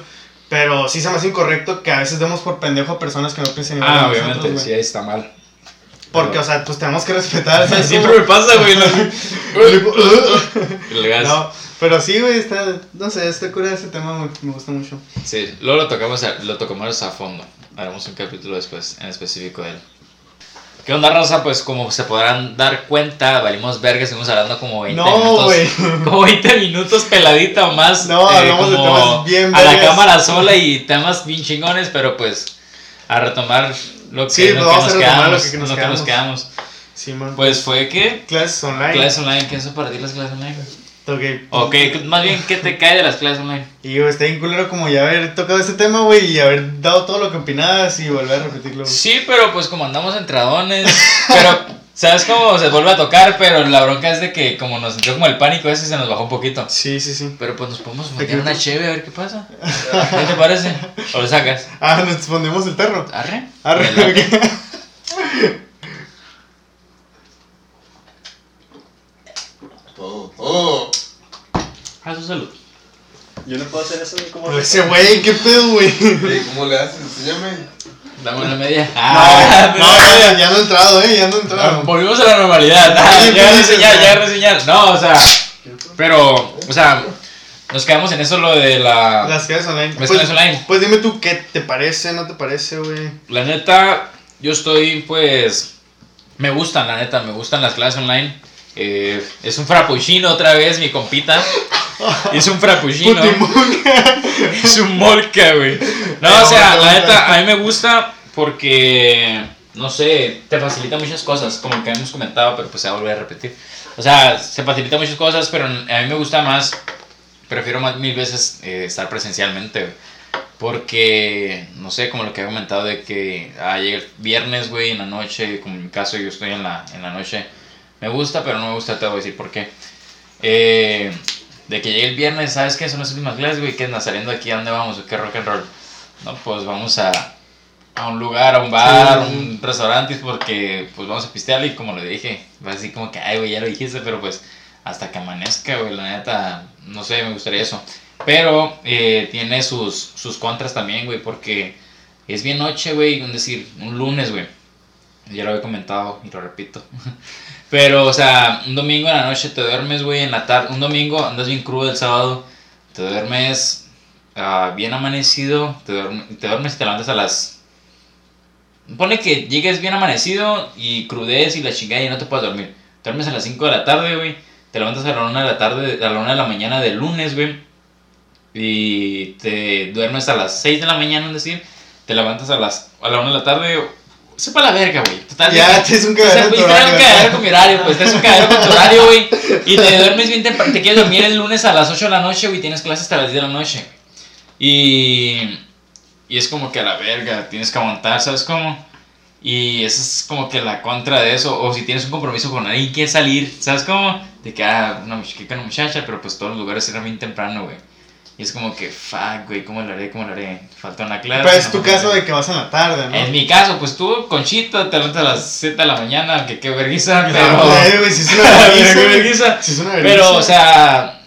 Pero sí se me hace incorrecto que a veces demos por pendejo a personas que no piensen igual Ah, nosotros, obviamente, güey. sí, ahí está mal. Porque, o sea, pues tenemos que respetar. ¿sabes Siempre me pasa, güey. los- No, pero sí, güey, está, no sé, está cura ese tema, me gusta mucho. Sí, luego lo tocamos, a, lo tocamos a fondo. Haremos un capítulo después, en específico de él. ¿Qué onda, raza? Pues como se podrán dar cuenta, valimos verga, estuvimos hablando como 20 No, minutos. Como 20 minutos peladita o más. No, hablamos de temas bien A la cámara sola y temas bien chingones, pero pues a retomar lo que, Sí, lo pues que vamos nos retomar quedamos. lo que- que nos lo que nos quedamos. Sí, man. Pues fue que clases online. clases online, ¿qué es eso para ti las clases online? Ok. O qué- más bien, ¿qué te cae de las clases online? Y güey, está bien culero como ya haber tocado ese tema, güey, y haber dado todo lo que opinabas y volver a repetirlo. Sí, pero pues como andamos entradones, pero ¿sabes cómo se vuelve a tocar? Pero la bronca es de que como nos entró como el pánico ese se nos bajó un poquito. Sí, sí, sí. Pero pues nos podemos Te meter una cheve a ver qué pasa. ¿Qué te parece? ¿O lo sacas? Ah, nos pondemos el perro. ¿Arre? Arre, late. ok. Ah, su salud. Yo no puedo hacer eso, ¿cómo Pero ese güey, qué pedo, güey. Ey, ¿Cómo le haces? Enséñame. Dame una media. No, Ah, no, ya, ya no he entrado, eh, ya no he Ah, entrado. Volvimos a la normalidad. Ah, ya reseñar, ya reseñar. No, o sea, pero, o sea, nos quedamos en eso lo de la. Las clases online. Las Pues, clases online. pues dime tú qué te parece, no te parece, güey. La neta, yo estoy, pues, me gustan, la neta, me gustan las clases online. Eh, es un frappuccino otra vez, mi compita. Es un frappuccino. Es un molca, güey. No, o sea, la neta, a mí me gusta porque, no sé, te facilita muchas cosas, como que hemos comentado, pero pues se va a volver a repetir. O sea, se facilita muchas cosas, pero a mí me gusta más prefiero más mil veces eh, estar presencialmente, güey. Porque, no sé, como lo que he comentado de que ah, llega el viernes, güey, en la noche, como en mi caso yo estoy en la, en la noche, me gusta, pero no me gusta, te voy a decir por qué. Eh, de que llegue el viernes, ¿sabes qué? Son las últimas clases, güey, ¿qué andas saliendo aquí? ¿A dónde vamos? ¿Qué rock and roll? No, pues vamos a, a un lugar, a un bar, Sí. un restaurante, porque pues vamos a pistear y como le dije, va así como que, ay, güey, ya lo dijiste, pero pues hasta que amanezca, güey, la neta, no sé, me gustaría eso. Pero eh, tiene sus, sus contras también, güey, porque es bien noche, güey, es decir, un lunes, güey. Ya lo había comentado y lo repito. Pero, o sea, un domingo en la noche te duermes, güey, en la tarde. Un domingo andas bien crudo el sábado, te duermes ah, bien amanecido, te, duerm- te duermes y te levantas a las... Pone que llegues bien amanecido y crudes y la chingada y no te puedes dormir. Te duermes a las 5 de la tarde, güey. Te levantas a la 1 de la tarde, a la 1 de la mañana del lunes, güey. Y te duermes a las 6 de la mañana, es decir, te levantas a las a la 1 de la tarde. Sepa la verga, güey. Total, Ya, te es un o sea, cagadero güey, trae un cagadero con mi horario, pues traes un cagadero con tu horario, güey. Y te duermes bien temprano. Te quieres dormir el lunes a las 8 de la noche, güey. Tienes clases hasta las 10 de la noche. Y. Y es como que a la verga, tienes que aguantar, ¿sabes cómo? Y esa es como que la contra de eso. O si tienes un compromiso con alguien, quieres salir, ¿sabes cómo? De que, ah, una muchacha, una muchacha, pero pues todos los lugares cierran bien temprano, güey. Y es como que, fuck, güey, ¿cómo lo haré? ¿Cómo lo haré? Falta una clase. Pero es no tu caso de que vas en la tarde, ¿no? en mi caso, pues tú, Conchita, te levantas a las 7 de la mañana, que qué vergüenza, No, pero... güey, güey, si es una vergüenza. Si es una vergüenza. Pero, o sea,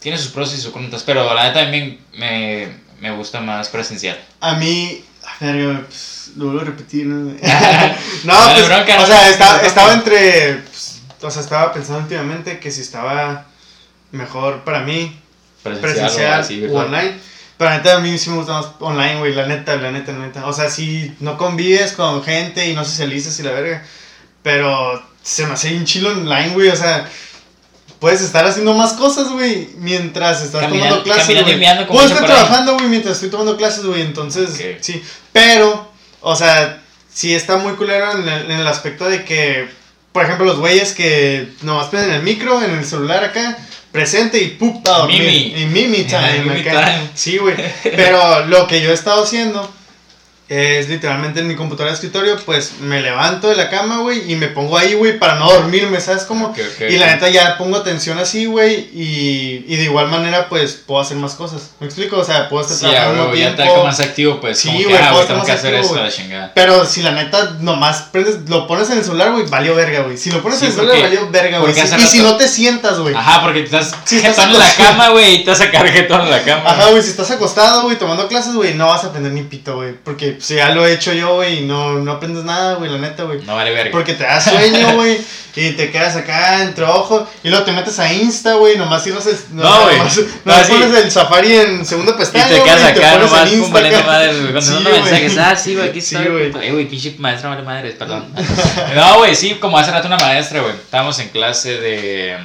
tiene sus pros y sus contras, pero la neta también me, me gusta más presencial. A mí, a ver, pues, lo vuelvo a repetir, ¿no? no, pues, bronca, o sea, estaba, estaba entre, pues, o sea, estaba pensando últimamente que si estaba mejor para mí, presencial así, o virtual. online. Pero la neta, a mí sí me gusta más online, güey, la neta, la neta, la neta. O sea, si no convives con gente y no socializas y la verga, pero se me hace un chilo online, güey, o sea... Puedes estar haciendo más cosas, güey, mientras estás Caminando- tomando clases, güey. Puedo estar trabajando, güey, mientras estoy tomando clases, güey, entonces, Ok. sí. Pero, o sea, sí está muy culero en el, en el aspecto de que, por ejemplo, los güeyes que nomás prenden el micro en el celular acá, presente y ¡pup! a dormir. Mimi. Y Mimi time, Mimi acá. time. Sí, güey. Pero lo que yo he estado haciendo es literalmente en mi computadora de escritorio, pues me levanto de la cama, güey, y me pongo ahí, güey, para no dormirme, ¿sabes cómo? Ok, ok, y la neta ya pongo atención así, güey, y, y de igual manera, pues puedo hacer más cosas. ¿Me explico? O sea, puedo estar Sí, ya, trabajando ya tiempo. está como más activo, pues, Sí, güey, ah, tengo que hacer activo, esto, la chingada. Pero si la neta nomás prendes, lo pones en el celular, güey, valió verga, güey. Si lo pones Sí, en el celular, valió verga, güey. Y si no te sientas, güey. Ajá, porque te estás Sí, estás en la cama, güey, y te vas a jetón en la cama. Ajá, güey, si estás acostado, güey, tomando clases, güey, no vas a aprender ni pito, güey. Porque pues, ya lo he hecho yo, güey, y no, no aprendes nada, güey, la neta, güey. No vale verga. Porque te da sueño, güey, y te quedas acá entre ojo, y luego te metes a Insta, güey, nomás cierras el, No, güey. nomás, No, nomás sí. pones el Safari en segunda Y pestaña, te quedas güey, y te acá pones nomás en valiendo acá. madres, güey, contestando Sí, mensajes. güey. Ah, sí, güey, aquí Sí, estoy. güey. Eh, güey, pinche maestra vale madres, perdón. No, güey, sí, como hace rato una maestra, güey. Estábamos en clase de.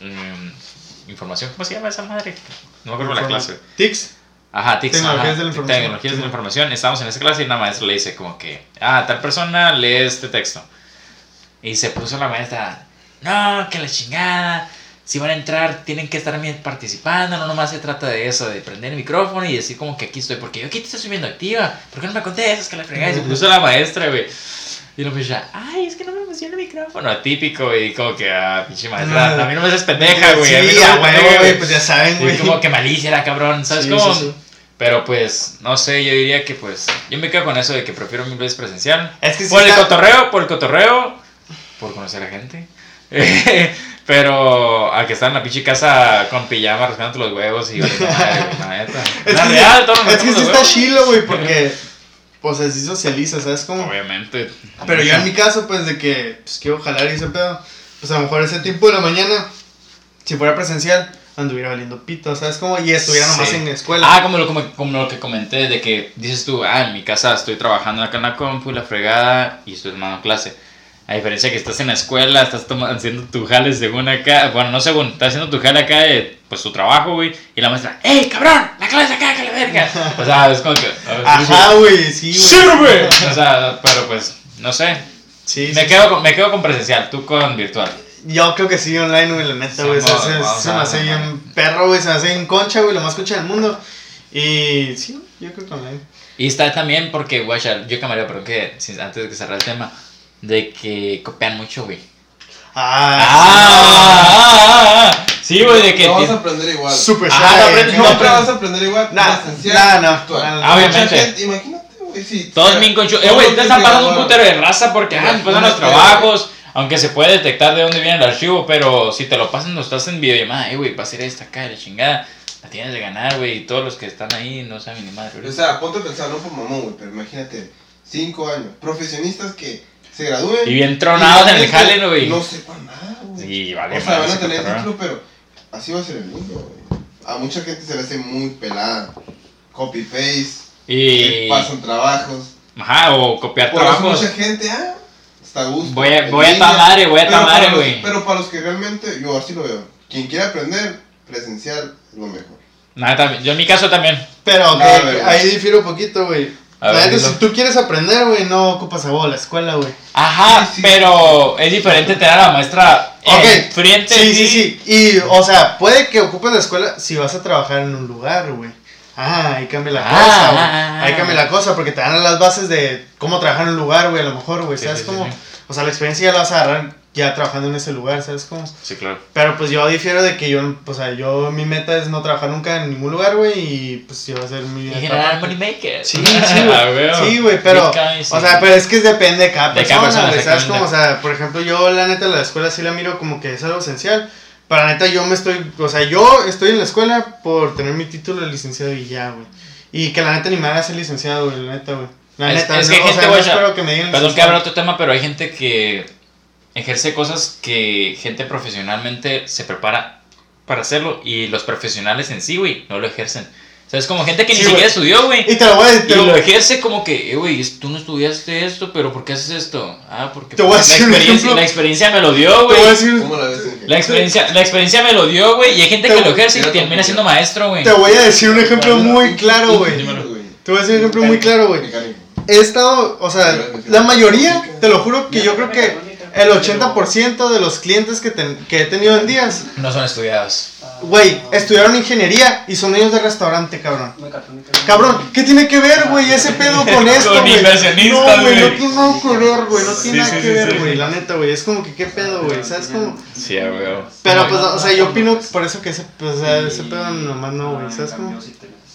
mm, información, ¿cómo se llama esa madre? No me acuerdo la clase. Tics. Ajá, TICS. Tecnologías ajá, de la información. Tecnologías de la información. Estábamos en esa clase y una maestra le dice como que, ah, tal persona lee este texto. Y se puso la maestra, no, que la chingada. Si van a entrar, tienen que estar participando. No nomás se trata de eso, de prender el micrófono y decir como que aquí estoy. Porque yo aquí te estoy subiendo activa. ¿Por qué no me contestas? Que la fregada. Y se puso la maestra, güey. Y lo ya, ay, es que no me funciona el micrófono. Típico, y como que, ah, pinche maestra. A mí no me haces pendeja, güey. a mí Sí, no me a huevo, pendeja, güey, pues ya saben, güey. como que malicia la cabrón, ¿sabes Sí, cómo? sí. Pero pues, no sé, yo diría que pues, yo me quedo con eso de que prefiero mil veces presencial. Es que sí por el cotorreo, por el cotorreo, por conocer a gente. Pero a que estar en la pinche casa con pijama rascándote los huevos y madre. Es La que, real, todos nos es que sí está chilo, güey, porque, pues así socializa, ¿sabes cómo? Obviamente. Pero yo en mi caso, pues de que pues, quiero jalar y ese pedo, pues a lo mejor ese tiempo de la mañana, si fuera presencial, anduviera valiendo pito, ¿sabes cómo? Y estuviera nomás Sí. en escuela. Ah, como lo, como, como lo que comenté, de que dices tú, ah, en mi casa estoy trabajando acá en la compu y la fregada y estoy tomando clase. A diferencia que estás en la escuela, estás toma- haciendo tu jale según acá, bueno, no según, estás haciendo tu jale acá de, pues, tu trabajo, güey, y la maestra, ¡Ey, cabrón! ¡La clase acá, que la verga! O sea, es como que... Ajá, güey, sí, güey. ¡Sirve! O sea, pero pues, no sé, Sí, me sí, quedo, con, me quedo con presencial, tú con virtual. Yo creo que sí, online, güey, la neta, güey. Se, me hace bien perro, güey. Se me hace bien concha, güey. Lo más concha del mundo. Y sí, yo creo que online. Y está también porque, guacha, yo cambiaría, pero que antes de que cerrar el tema, de que copian mucho, güey. Ah, Ah, ah, ah, sí, güey, de que. No vas a aprender igual. super Ah, shy, no Nunca vas a aprender igual. Nah, que no, Ah, obviamente. Imagínate, güey, sí. Todos bien conchu- Eh, güey, te están pasando un putero de raza porque, ah, pasan los trabajos. Aunque se puede detectar de dónde viene el archivo, pero si te lo pasan, no estás en videollamada, eh, güey, va a ser esta acá, la chingada. La tienes de ganar, güey, y todos los que están ahí no saben ni madre. O sea, ponte a pensar, no por mamón, güey, pero imagínate, cinco años, profesionistas que se gradúen. Y bien tronados en el jale, güey. No sepan nada, güey. Sí, vale, O sea, van a tener cotorreo. título, pero así va a ser el mundo, güey. A mucha gente se le hace muy pelada. Copy-paste, Y. pasan trabajos. Ajá, o copiar Por eso trabajos. mucha gente, ah, está a gusto. Voy a- voy a línea. ta madre, voy a ta Pero para madre, güey. Pero para los que realmente, yo así lo veo. Quien quiera aprender, presencial es lo mejor. Nada, también. Yo en mi caso también. Pero que- güey. ahí difiero un poquito, güey. A ver, si tú quieres aprender, güey, no ocupas a vos la escuela, güey. Ajá, Sí, sí. pero es diferente tener a la maestra Ok, frente Sí, sí, sí. Y, o sea, puede que ocupes la escuela si vas a trabajar en un lugar, güey. Ah, ahí cambia la Ah, cosa, güey. ah, Ahí cambia la cosa, porque te dan las bases de cómo trabajar en un lugar, güey, a lo mejor, güey. Sí, ¿Sabes sí, cómo? sí. O sea, la experiencia ya la vas a agarrar ya trabajando en ese lugar, ¿sabes cómo? Sí, claro. Pero pues yo difiero de que yo, o sea, yo, mi meta es no trabajar nunca en ningún lugar, güey, y pues yo voy a hacer mi Y generar money maker. Sí, sí, güey. Sí, güey, pero. O sea, pero es que depende de cada De cada persona, güey. ¿Sabes cómo? O sea, por ejemplo, yo la neta la escuela sí la miro como que es algo esencial. Pero la neta yo me estoy. O sea, yo estoy en la escuela por tener mi título de licenciado y ya, güey. Y que la neta ni me haga ser licenciado, güey, la neta, güey. La Es- neta, es no, que hay o gente, sea, no güey, espero que me digan Perdón que abra otro tema, pero hay gente que ejerce cosas que gente profesionalmente se prepara para hacerlo y los profesionales en sí, güey, no lo ejercen. Sea, es como gente que ni siquiera estudió, güey. Y te lo voy a Y te lo- ejerce como que, eh, güey, tú no estudiaste esto, pero ¿por qué haces esto? Ah, porque Te voy a la, decir un experiencia, ejemplo. la experiencia me lo dio, te voy a güey. decir. ¿Cómo la? La experiencia, la experiencia me lo dio, güey. Y hay gente Te que voy- lo ejerce y termina siendo maestro, güey. Te voy a decir un ejemplo muy claro, güey. Te voy a decir un ejemplo muy claro, güey. He estado, o sea, la mayoría, te lo juro que yo creo que el 80% de los clientes que, ten- que he tenido en días, No son estudiados. güey, estudiaron ingeniería y son ellos de restaurante, cabrón. Cabrón, ¿qué tiene que ver, güey, ese pedo con esto, Con güey? No, güey, no tiene nada que ver, güey, no tiene nada que ver, güey, la neta, güey, es como que qué pedo, güey, ¿sabes cómo? Sí, güey. Pero, pues, o sea, yo opino por eso que ese, pues, ese pedo nomás no, güey, ¿sabes cómo?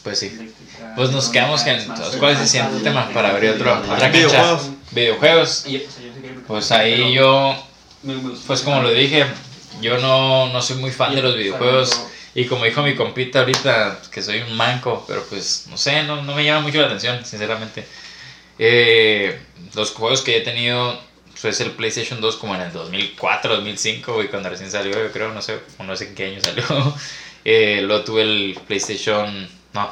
Pues sí. Pues nos quedamos en. ¿Cuál es el siguiente tema para abrir otro, otra cancha? Videojuegos. Videojuegos. Pues ahí yo, pues como lo dije, yo no, no soy muy fan de los videojuegos. Y como dijo mi compita ahorita, que soy un manco, pero pues no sé, no, no me llama mucho la atención, sinceramente. Eh, los juegos que he tenido, pues el PlayStation 2 como en el 2004, 2005, güey, cuando recién salió, yo creo, no sé, no sé en qué año salió. Eh, luego tuve el PlayStation, no,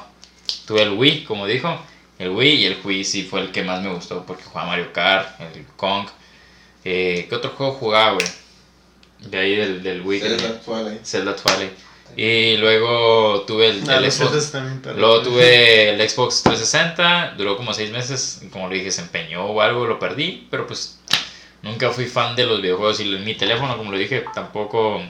tuve el Wii, como dijo, el Wii, y el Wii sí fue el que más me gustó porque jugaba Mario Kart, el Kong. Eh, ¿Qué otro juego jugaba, güey? De ahí del, del Wii. Zelda ahí. Zelda Twilight. Y luego tuve el, el Xbox. Luego tuve el Xbox 360, duró como 6 meses, como le dije, se empeñó o algo, lo perdí, pero pues nunca fui fan de los videojuegos y mi teléfono, como lo dije, tampoco,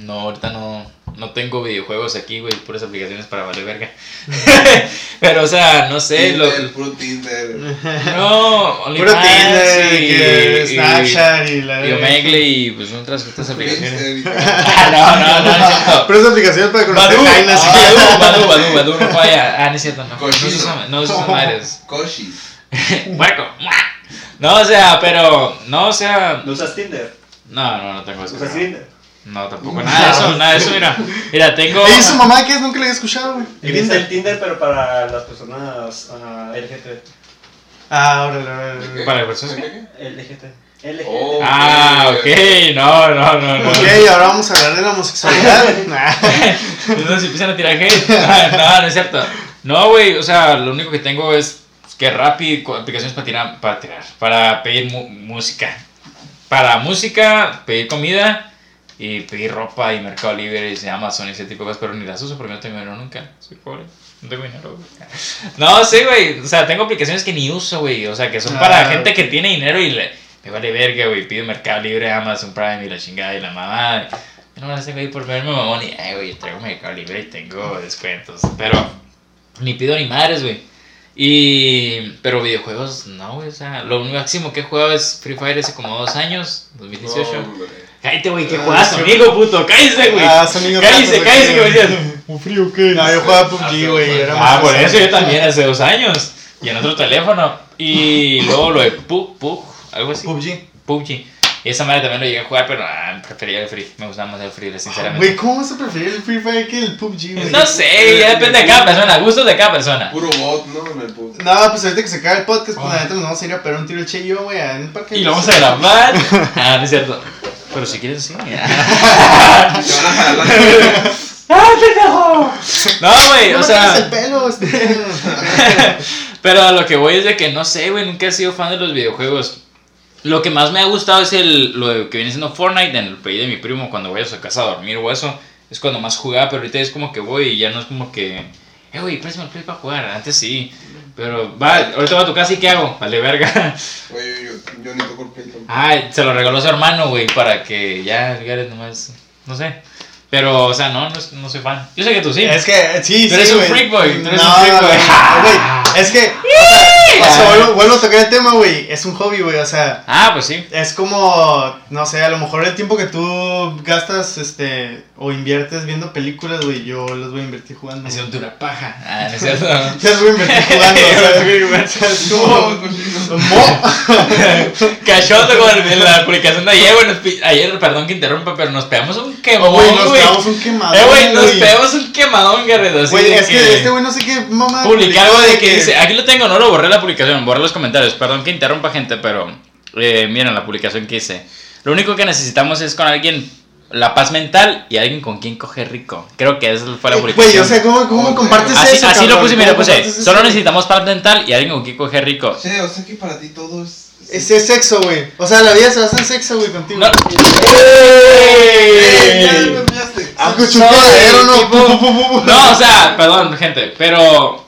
no, ahorita no, no tengo videojuegos aquí, güey, puras aplicaciones para valer verga. pero o sea, no sé, lo, Tinder, puro Tinder. no, Puro Tinder, y- Snapchat y la... y Omegle y pues otras, otras aplicaciones. Y- Ah, no, no, no, no es cierto. Pero esa aplicación para conocer Badu, jainas. ah, Badu, Badu, Badu, no falla. Ah, no es cierto, no. No Cochino. se usan- no se usan madres. Koshi. Hueco. No, o sea, pero, no, o sea, ¿No usas Tinder? no, no, no tengo eso. ¿Usas Tinder? No, tampoco, nada de eso, nada de eso, mira. Mira, tengo. ¿Y su mamá qué es? Nunca le había escuchado, güey. Es el. Tinder, pero para las personas ah, LGBT. Ah, órale, órale, órale. Para personas que- LGBT. LGBT. Oh. Ah, ok, no, no, no, no. Ok, ahora vamos a hablar de la homosexualidad. Entonces empiezan a tirar hate. No, no es cierto. No, güey, o sea, lo único que tengo es que Rappi, aplicaciones para tirar, para tirar, para pedir mu- música. Para música, pedir comida y pedir ropa y Mercado Libre y Amazon y ese tipo de cosas, pero ni las uso porque no tengo dinero nunca. Soy pobre. No tengo dinero, güey. No, sí, güey. O sea, tengo aplicaciones que ni uso, güey. O sea, que son para Ah. gente que tiene dinero y le, me vale verga, güey, pido Mercado Libre, Amazon Prime y la chingada y la mamá. Yo no me las tengo ahí por verme mamón y, ay, güey, traigo Mercado Libre y tengo descuentos. Pero ni pido ni madres, güey. Y. Pero videojuegos, no, güey. O sea, lo máximo que he jugado es Free Fire hace como dos años, 2018. No. Cállate, güey, que Ah, conmigo, puto. Cállese, güey. Ah, niños cállese, cállese, que me güey. decías. ¿Un frío qué? No, yo jugaba PUBG, güey. era Ah, por eso yo también hace dos años. Y en otro teléfono. Y luego lo de PUG, PUG, algo así. PUBG. PUBG. Y esa madre también lo llegué a jugar, pero ah, prefería el free. Me gustaba más el free, Güey, sinceramente. ¿cómo vas a preferir el Free Fire que el PUBG, güey? No sé, ya depende de cada persona, gustos de cada persona. Puro bot, ¿no? Pub. No, pues ahorita que se acabe el podcast, pues la neta nos vamos a ir a pegar un tiro el Che y yo, güey, en el parque. Y lo vamos a grabar. Ah, no es cierto. Pero si quieres, sí. ¡Ah, pendejo! No, güey, o sea. el pelo, este. Pero a lo que voy es de que no sé, güey, nunca he sido fan de los videojuegos. Lo que más me ha gustado es el, lo que viene siendo Fortnite en el play de mi primo cuando voy a su casa a dormir o eso. Es cuando más jugaba, pero ahorita es como que voy y ya no es como que. Eh, güey, préstame el play para jugar. Antes sí. Pero va, ahorita va a tu casa y ¿qué hago? Vale, verga. Oye, yo, yo ni toco el tampoco. Ay, se lo regaló su hermano, güey, para que ya Gareth nomás. No sé. Pero, o sea, no, no, es- no soy fan. Yo sé que tú sí. Es que, sí, Tú sí. eres un güey. freak boy, tú eres no, un freak boy. güey, es que. O sea, vuelvo, vuelvo a tocar el tema, güey. Es un hobby, güey. O sea, Ah, pues sí. es como. No sé, a lo mejor el tiempo que tú gastas, este. O inviertes viendo películas, güey. Yo los voy a invertir jugando. Siento una paja. Ah, no es cierto. Ya los voy a invertir jugando, o sea, es como. Con la publicación de ayer, güey. Ayer, perdón que interrumpa, pero nos pegamos un quemón, Güey, nos pegamos un quemadón. Eh, güey, nos pegamos un quemadón, Guerrero. Güey, de es que este güey no sé qué mamá. Publicar algo de que- dice. Aquí lo tengo, no lo borré la publicación, borré los comentarios. Perdón que interrumpa, gente, pero. eh, miren la publicación que hice. Lo único que necesitamos es con alguien. La paz mental y alguien con quien coge rico. Creo que esa fue la Eh, Güey, publicación. o sea, ¿cómo, cómo compartes así eso? así lo cabrón? puse, mira, ¿Cómo puse. eso? Solo necesitamos paz mental y alguien con quien coge rico. Che, o sea que para ti todo es. Ese es sexo, güey. O sea, la vida se basa en sexo, güey, contigo. No. ¡Eh! Ah, pu, pu. No, o sea, perdón, gente, pero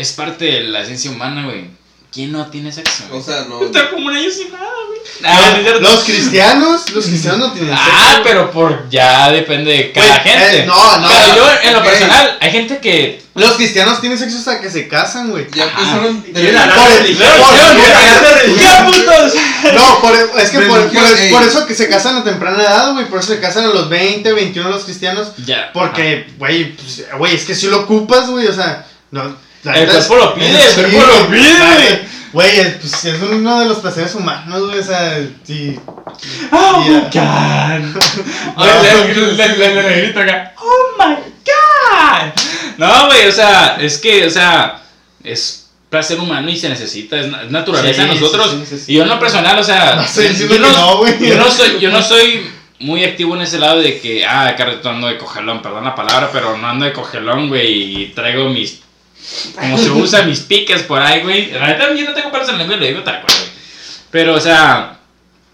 es parte de la esencia humana, güey. ¿Quién no tiene sexo? O sea, no. Está como un año sin nada, güey. Ah, no. Los cristianos, los cristianos no tienen sexo. Ah, pero por ya depende de cada Güey, gente. eh, no, no, Pero yo, en lo personal, hay gente que. Los cristianos tienen sexo hasta que se casan, güey. Ya empezaron. La religión. ¿Qué putos? No, por, es que por, por- por eso que se casan a temprana edad, güey. Por eso se casan a los 20, 21 los cristianos. Ya. Porque, güey, pues, güey, es que si lo ocupas, güey, o sea, no. La El cuerpo lo pide, el Sí, cuerpo lo güey, pide, güey. neta, Güey, es- pues es uno de los placeres humanos, güey, o sea, sí. Oh my god. Le- le- le- le- le grito acá. Oh my god. No, güey, o sea, es que, o sea, es placer humano y se necesita, es, na- es naturaleza Sí, de nosotros. sí, sí, sí, sí. Y yo en lo personal, o sea, No estoy yo, diciendo yo que no, yo no soy, yo no soy muy activo en ese lado de que, ah, carretón ando de cogelón, perdón la palabra, pero no ando de cogelón, güey, y traigo mis, como se usa, mis piques por ahí, güey. Neta, yo no tengo pelos en la lengua y lo digo tal cual, güey. Pero, o sea,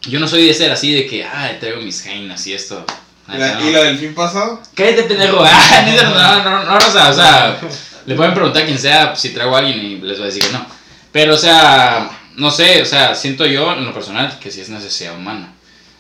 yo no soy de ser así de que, ah, traigo mis jainas y esto. La ¿Y la, no. y la del fin pasado? Cállate, pendejo. Ah, no, no, no, no, o sea, o sea, le pueden preguntar a quien sea si traigo a alguien y les voy a decir que no. Pero, o sea, no sé, o sea, siento yo en lo personal que sí es necesidad humana.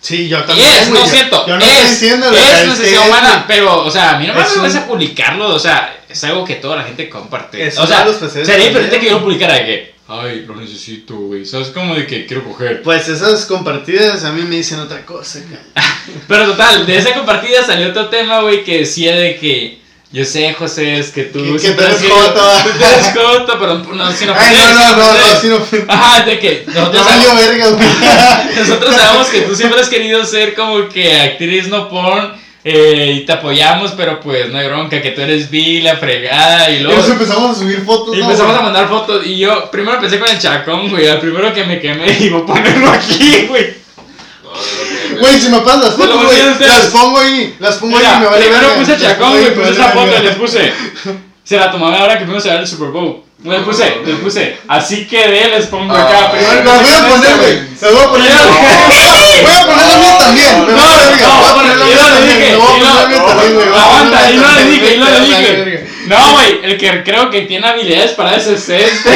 Sí, yo también. es, no yo- siento, Yo no es, estoy diciendo lo es necesidad es, humana, pero, o sea, a mí no me vas a publicarlo, o sea, es algo que toda la gente comparte. Es o sea, sería la diferente que yo lo publicara de que, ay, lo necesito, güey, ¿sabes? Como de que quiero coger. Pues esas compartidas a mí me dicen otra cosa. Pero total, de esa compartida salió otro tema, güey, que decía de que yo sé, José, es que tú Que- tú eres joto. tú eres joto, pero no, Ay, ofender, no, sin no, no, ofender. no, si no. Ajá, de que No nosotros, nosotros sabemos que tú siempre has querido ser como que actriz no porn eh, y te apoyamos, pero pues no hay bronca, que tú eres vi, la fregada y Y luego... nos empezamos a subir fotos. Y ¿no, empezamos a güey? mandar fotos y yo primero empecé con el chacón, güey, al primero que me quemé y voy a ponerlo aquí, güey. Güey, si me pasas las fotos, güey, las pongo ahí, las pongo ahí Mira, y me vale primero verga. puse Las chacón, ahí güey, puse esa foto y les puse. Se la tomaba ahora que fuimos a ver el Super Bowl. Les puse, les puse. Así quedé, les pongo acá. Ah, Primero Las voy a poner, güey. Las voy a poner. Voy a poner la mía también. No, no, no, voy a bueno, poner la y mía no le dije, Aguanta, y no le dije, y no le dije. No, güey, el que creo que tiene habilidades para eso es este.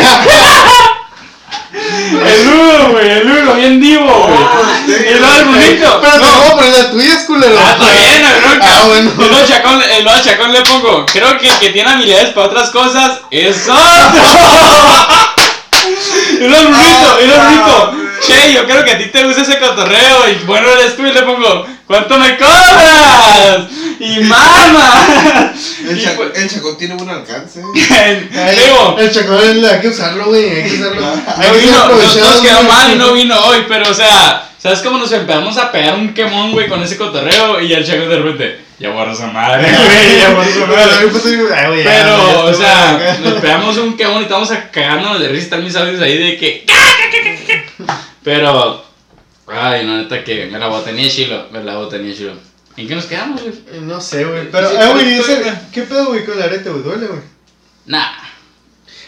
El uno, güey, el uno, bien divo, güey. Y luego el bonito. Pero No. poner la tuya, es culero. Ah, está bien, bronca. Ah, bueno. Y luego Chacón, el luego Chacón le pongo, creo que el que tiene habilidades para otras cosas es otro. Y luego el Brunito, y luego el Brunito, che, yo creo que a ti te gusta ese cotorreo y bueno eres tú y le pongo, ¿cuánto me cobras? Y mama. El, Y cha- pues- el chacón tiene buen alcance. Digo, El chacón hay que usarlo, güey. Hay que usarlo. Hay no que vino, nos, quedó mal y no vino hoy, pero o sea, ¿sabes cómo nos empezamos a pegar un quemón, güey, con ese cotorreo? Y el chaco de repente, ya borra esa madre, güey, ya borra esa madre. Pero, o sea, nos pegamos un quemón y estamos a cagándonos de risa. Están mis audios ahí de que. Pero, ay, no, neta que me la botanía chilo, me la botanía chilo. ¿En qué nos quedamos, güey? Eh, No sé, güey. Pero, eh, güey, ¿qué pedo, güey, con el arete, güey? Duele, güey. Nah.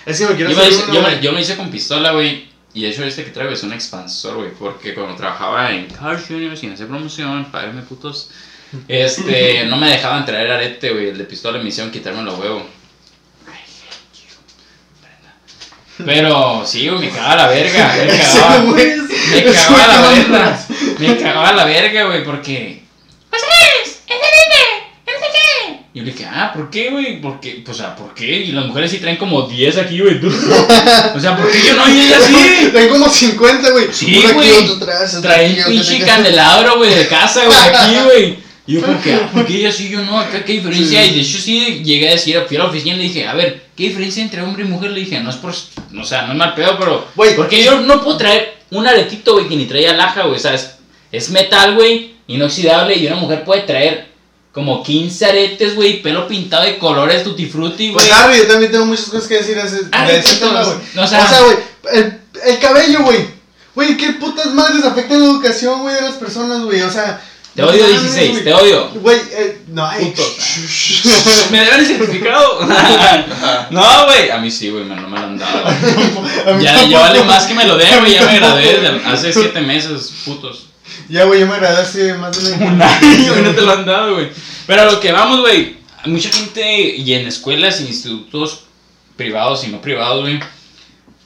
Es que me quiero Yo me, hice, uno, yo, me, güey. yo me hice con pistola, güey. Y de hecho, este que traigo es un expansor, güey. Porque cuando trabajaba en Carl Jr. sin hacer promoción, págame putos. Este, no me dejaban traer arete, güey. El de pistola me hicieron quitarme los huevos. Pero sí, güey, me cagaba la verga. Me cagaba, güey, me cagaba la güey, verga. Me cagaba la verga, güey, porque. Pues es, es el no sé qué. Y yo le dije, ah, ¿por qué, güey? ¿Por qué? Pues, o sea, ¿por qué? Y las mujeres sí traen como 10 aquí, güey. O sea, ¿por qué yo no? Y ella sí. Tengo como 50, güey. Sí, güey. Traen otro pinche candelabro, güey, de casa, güey, aquí, güey. Y yo como que, ah, ¿por qué ella sí, yo no? Acá, ¿qué diferencia hay? De hecho, sí llegué a decir, fui a la oficina y le dije, a ver, ¿qué diferencia entre hombre y mujer? Le dije, no es por, o sea, no es mal pedo, pero, Güey. porque yo no puedo traer un aretito, güey, que ni traía laja, güey, o sea, es, es metal, güey, inoxidable, y una mujer puede traer como 15 aretes, güey, pelo pintado de colores tutti frutti, güey. Pues, Harry, yo también tengo muchas cosas que decir de ese, Ah, de ese tema, güey. No, o o sea- güey, el, el cabello, güey. Güey, ¿qué putas madres afectan la educación, güey, de las personas, güey? O sea... Te odio mames, 16, güey. te odio. Güey, eh, no, ay. Puto. ¿Me deben el certificado? no, güey. A mí sí, güey, me- no me lo han dado. A mí Ya, ya vale más que me lo den, güey. Ya me gradué desde hace 7 meses, putos. Ya, güey, yo me agradé hace más de Un año y no te lo han dado, güey. Pero a lo que vamos, güey. Mucha gente, y en escuelas y institutos privados y no privados, güey,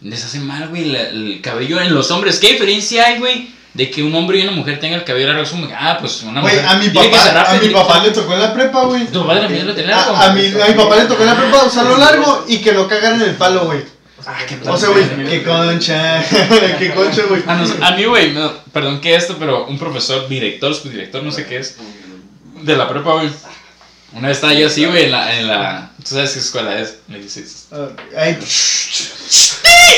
les hace mal, güey, la- el cabello en los hombres. ¿Qué diferencia hay, güey? De que un hombre y una mujer tengan el cabello largo. Es como, ah, pues una Güey, mujer. a mi papá, a mi que papá le tocó en la prepa, güey. Tu padre también lo tenía largo. A, a mi, a mi papá le tocó en la prepa usarlo largo y que no cagaran el palo, güey. Ah, qué O sea, güey, qué concha, qué concha, güey. A, nos- a mí, güey, no, perdón que esto, pero un profesor, director, subdirector, no sé qué es, de la prepa, güey. Una vez estaba yo así, güey, en la, en la. ¿Tú sabes qué escuela es? Me dices. Ah, Ay,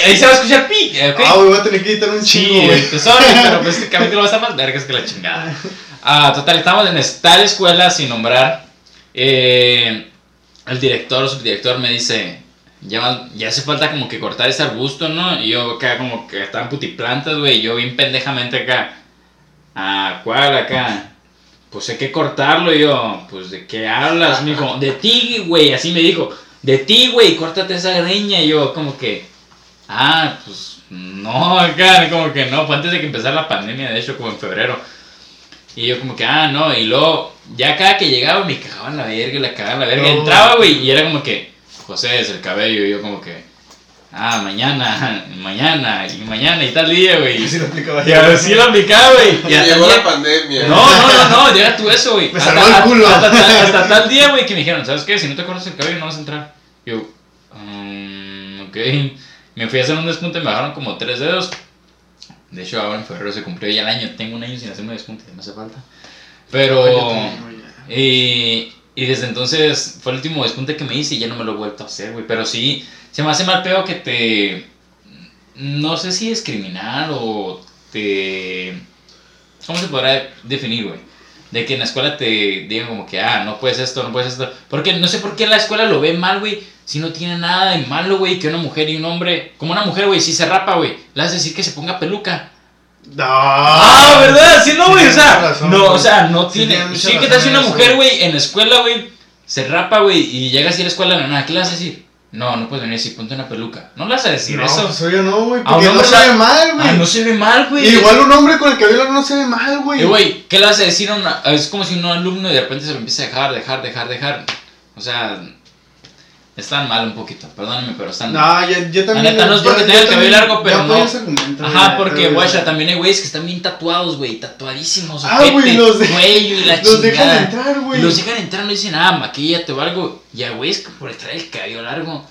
Ahí se va a escuchar pi, ¿eh? ¿ok? ah, güey, voy a tener que editar un Sí, chingo, güey. este, sorry, pero pues este capítulo va a estar más vergas que la chingada. Ah, total, estábamos en tal escuela sin nombrar. Eh, el director o subdirector me dice, ya, ya hace falta como que cortar ese arbusto, ¿no? Y yo acá como que estaban putiplantas, güey, yo bien pendejamente acá. Ah, ¿cuál acá? Pues hay que cortarlo, y yo, pues ¿de qué hablas? Me dijo, de ti, güey, así me dijo, de ti, güey, córtate esa greña, y yo como que, ah, pues no, acá, como que no, fue antes de que empezara la pandemia, de hecho, como en febrero. Y yo como que, ah, no, y luego, ya cada que llegaba me cagaban la verga, le cagaban la verga. No. Entraba, güey, y era como que, José es el cabello, y yo como que, ah, mañana, mañana, y mañana, y tal día, güey. Así lo explicaba Y ahora sí lo aplicaba, güey. Y hasta Llegó la pandemia. no, no, no, no, deja tú eso, güey. Me Hasta- salvó el culo. Hasta, hasta- hasta tal día, güey, que me dijeron, ¿sabes qué? Si no te cortas el cabello no vas a entrar. Yo, um, ok. Me fui a hacer un despunte, me bajaron como tres dedos. De hecho, ahora en febrero se cumplió ya el año. Tengo un año sin hacerme despunte, me hace falta. Pero, y, y desde entonces fue el último despunte que me hice y ya no me lo he vuelto a hacer, güey. Pero sí, se me hace mal peor que te. No sé si discriminar o te. ¿Cómo se podrá definir, güey? De que en la escuela te digan como que, ah, no puedes esto, no puedes esto. Porque no sé por qué la escuela lo ve mal, güey. Si no tiene nada de malo, güey, que una mujer y un hombre. Como una mujer, güey, si se rapa, güey, le vas a decir que se ponga peluca. No. Ah, ¿verdad? Sí, no, güey. O tienes sea, razón, no, o sea, no Sí tiene. mucha Sí, que tal si una mujer, güey. en la escuela, güey, se rapa, güey, y llega así a la escuela la nada, ¿qué le vas a decir? No, no puedes venir así, ponte una peluca. No le vas a decir No, eso. pues no, güey, porque no se ve mal, güey. Ah, no se ve mal, güey. Igual un hombre con el cabello no se ve mal, güey. Eh, güey, ¿qué le vas a decir a una.? Es como si un alumno de repente se lo empieza a dejar, dejar, dejar, dejar. O sea. Están mal un poquito, perdónenme, pero están mal. No, yo, yo también. La neta, no es porque yo tenga el cabello largo, pero no. Ajá, porque, guacha, también hay güeyes que están bien tatuados, güey, tatuadísimos, Ah, güey, los de- cuello y la Los dejan entrar, güey. Los dejan entrar, no dicen nada, maquillate o algo. Y a güeyes que por traer el cabello largo.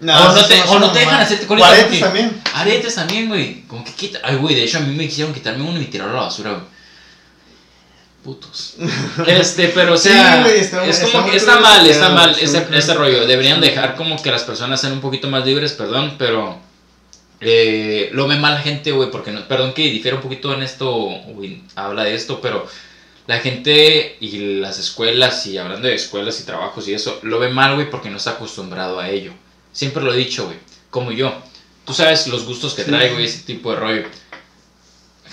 No, o no te, o no te dejan hacerte O colita. aretes también. Aretes también, güey. Como que quita. Ay, güey, de hecho a mí me quisieron quitarme uno y me tiraron a la basura, güey. Putos. Este, pero o Sí, sea, güey, está- es como que está mal, está mal ese, ese rollo. Deberían dejar como que las personas sean un poquito más libres, perdón, pero eh, lo ve mal la gente, güey, porque no, perdón que difiera un poquito en esto, güey, habla de esto, pero la gente y las escuelas, y hablando de escuelas y trabajos y eso, lo ve mal, güey, porque no está acostumbrado a ello. Siempre lo he dicho, güey, como yo. Tú sabes los gustos que Sí. traigo y ese tipo de rollo.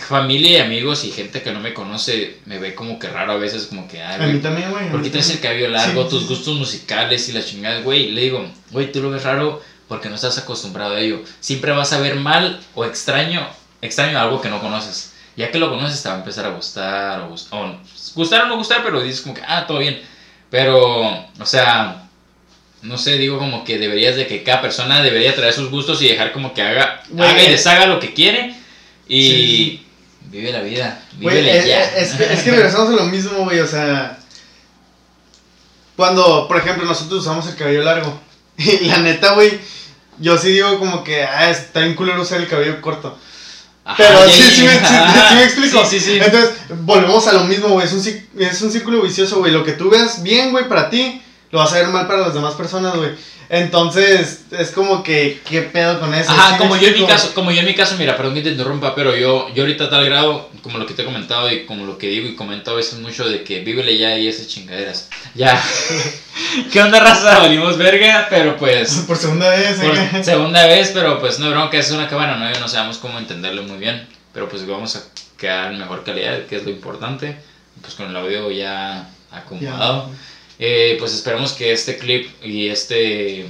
Familia y amigos y gente que no me conoce me ve como que raro a veces, como que, ay, A mí también, güey. ¿por qué tienes el cabello largo, Sí, tus gustos musicales y la chingada, güey? Le digo, güey, tú lo ves raro porque no estás acostumbrado a ello. Siempre vas a ver mal o extraño, extraño algo que no conoces. Ya que lo conoces te va a empezar a gustar o, gust- o gustar o no gustar, pero dices como que, ah, todo bien. Pero, o sea, no sé, digo como que deberías de que cada persona debería traer sus gustos y dejar como que haga, haga y eh. deshaga lo que quiere y Sí, vive la vida, Güey, vívele es, ya. es que, es que regresamos a lo mismo, güey, o sea... Cuando, por ejemplo, nosotros usamos el cabello largo. Y la neta, güey, yo sí digo como que, ah, está bien culero usar el cabello corto. Ajá, Pero sí, sí, me, sí, me explico. Sí, sí, sí. Entonces, volvemos a lo mismo, güey. Es un, es un círculo vicioso, güey. Lo que tú veas bien, güey, para ti, lo vas a ver mal para las demás personas, güey. Entonces, es como que, ¿qué pedo con eso? Ajá, ¿Sí me como yo en mi caso, como yo en mi caso, mira, perdón que te interrumpa, pero yo, yo ahorita a tal grado, como lo que te he comentado y como lo que digo y comento a veces mucho de que vívele ya y esas chingaderas. Ya. ¿Qué onda, raza? Venimos verga, pero pues. Por segunda vez, Por acá. segunda vez, pero pues no bronca, es una cámara nueva, no sabemos cómo entenderlo muy bien. Pero pues vamos a quedar en mejor calidad, que es lo importante. Pues con el audio ya acomodado. Eh, pues esperemos que este clip y este.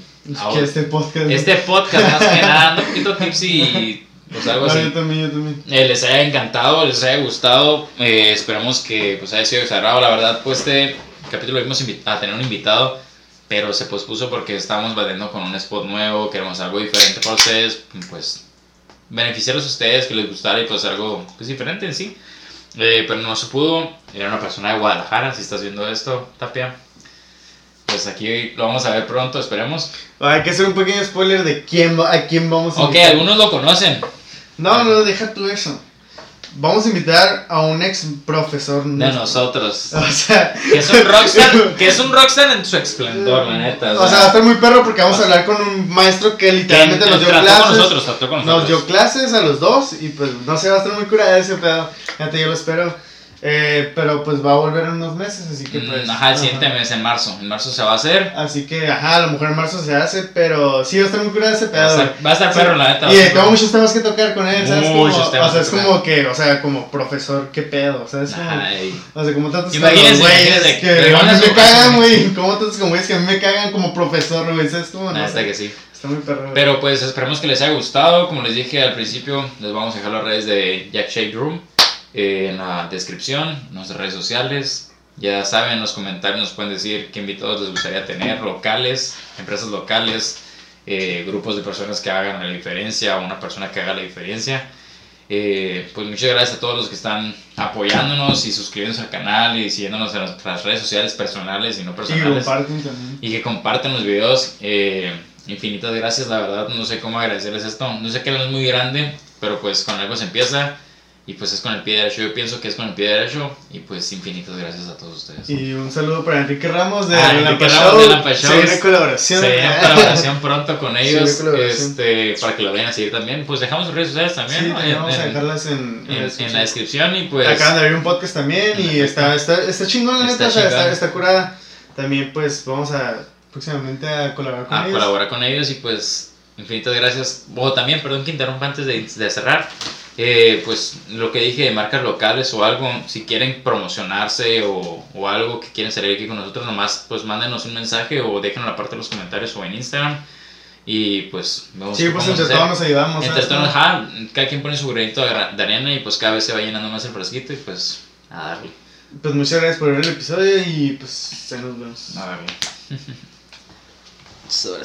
Que este podcast. Este podcast, más que nada, un poquito tips y pues algo No, así. yo también, yo también. Eh, les haya encantado, les haya gustado. eh, esperamos que pues haya sido desagradable. La verdad, pues este capítulo íbamos a tener un invitado, pero se pospuso porque estábamos batiendo con un spot nuevo, queremos algo diferente para ustedes, pues beneficiarlos a ustedes, que les gustara y pues algo pues, diferente en sí. Eh, pero no se pudo, era una persona de Guadalajara, si estás viendo esto, Tapia. Pues aquí lo vamos a ver pronto, esperemos. Hay que hacer un pequeño spoiler de quién va- a quién vamos a Ok, invitar. algunos lo conocen. No, no, deja tú eso. Vamos a invitar a un ex profesor. De nuestro. nosotros. O sea, Que es un rockstar, que es un rockstar en su esplendor, la neta. O sea, va a estar muy perro porque vamos a hablar con un maestro que que literalmente nos dio clases. con nosotros, con Nos nosotros. dio clases a los dos y pues no sé, va a estar muy curada ese pedo. Fíjate, yo lo espero. Eh, pero pues va a volver en unos meses, así que pues. Mm, Ajá, el siguiente mes, en marzo. En marzo se va a hacer. Así que, ajá, a lo mejor en marzo se hace, pero sí va a estar muy curada ese pedo. va a estar perro, la neta. Y estar tengo muchos temas que tocar con él, ¿sabes? Como, Muchos temas o sea, es como que, o sea, como profesor, ¿qué pedo? ¿Sabes? Como, Ay. o sea, ¿cómo tratas con güeyes que a mí me cagan, güey? ¿Cómo tratas con güeyes que a mí me cagan como profesor, güey? ¿Sabes? Como, La no sé. que sí. Está muy perro. Pero pues esperemos que les haya gustado. Como les dije al principio, les vamos a dejar las redes de Jack Shade Room eh, en la descripción, nuestras redes sociales. Ya saben, en los comentarios nos pueden decir qué invitados les gustaría tener, locales, empresas locales, eh, grupos de personas que hagan la diferencia o una persona que haga la diferencia. Eh, pues muchas gracias a todos los que están apoyándonos y suscribiéndose al canal y siguiéndonos en nuestras redes sociales personales y no Y personales también. y que comparten los videos. Eh, infinitas gracias, la verdad, no sé cómo agradecerles esto. No sé que no es muy grande, pero pues con algo se empieza y pues es con el pie derecho. Yo pienso que es con el pie derecho y pues infinitas gracias a todos ustedes. Y un saludo para Enrique Ramos de Ah, Enrique Ramos de Show. Se viene colaboración. Se viene colaboración pronto con ellos, este, para que lo vayan a seguir también. Pues dejamos sus redes sociales también, Sí, ¿no? también vamos a en, dejarlas en, en- la en la descripción y pues... Acaban de abrir un podcast también y está, está, está chingón, la Está neta, chingón. está, está curada. También, pues, vamos a próximamente a colaborar con a ellos. colaborar con ellos y pues infinitas gracias. O también, perdón que interrumpa antes de, de cerrar. Eh, pues lo que dije de marcas locales o algo, si quieren promocionarse o, o algo que quieren salir aquí con nosotros, nomás pues mándenos un mensaje o déjenlo en la parte de los comentarios o en Instagram. Y pues vemos Sí, pues entre hacer. todos nos ayudamos. Entre todos, ajá, cada quien pone su granito de arena y pues cada vez se va llenando más el frasquito y pues a darle. Pues muchas gracias por ver el episodio y pues ya nos vemos. A. Sobre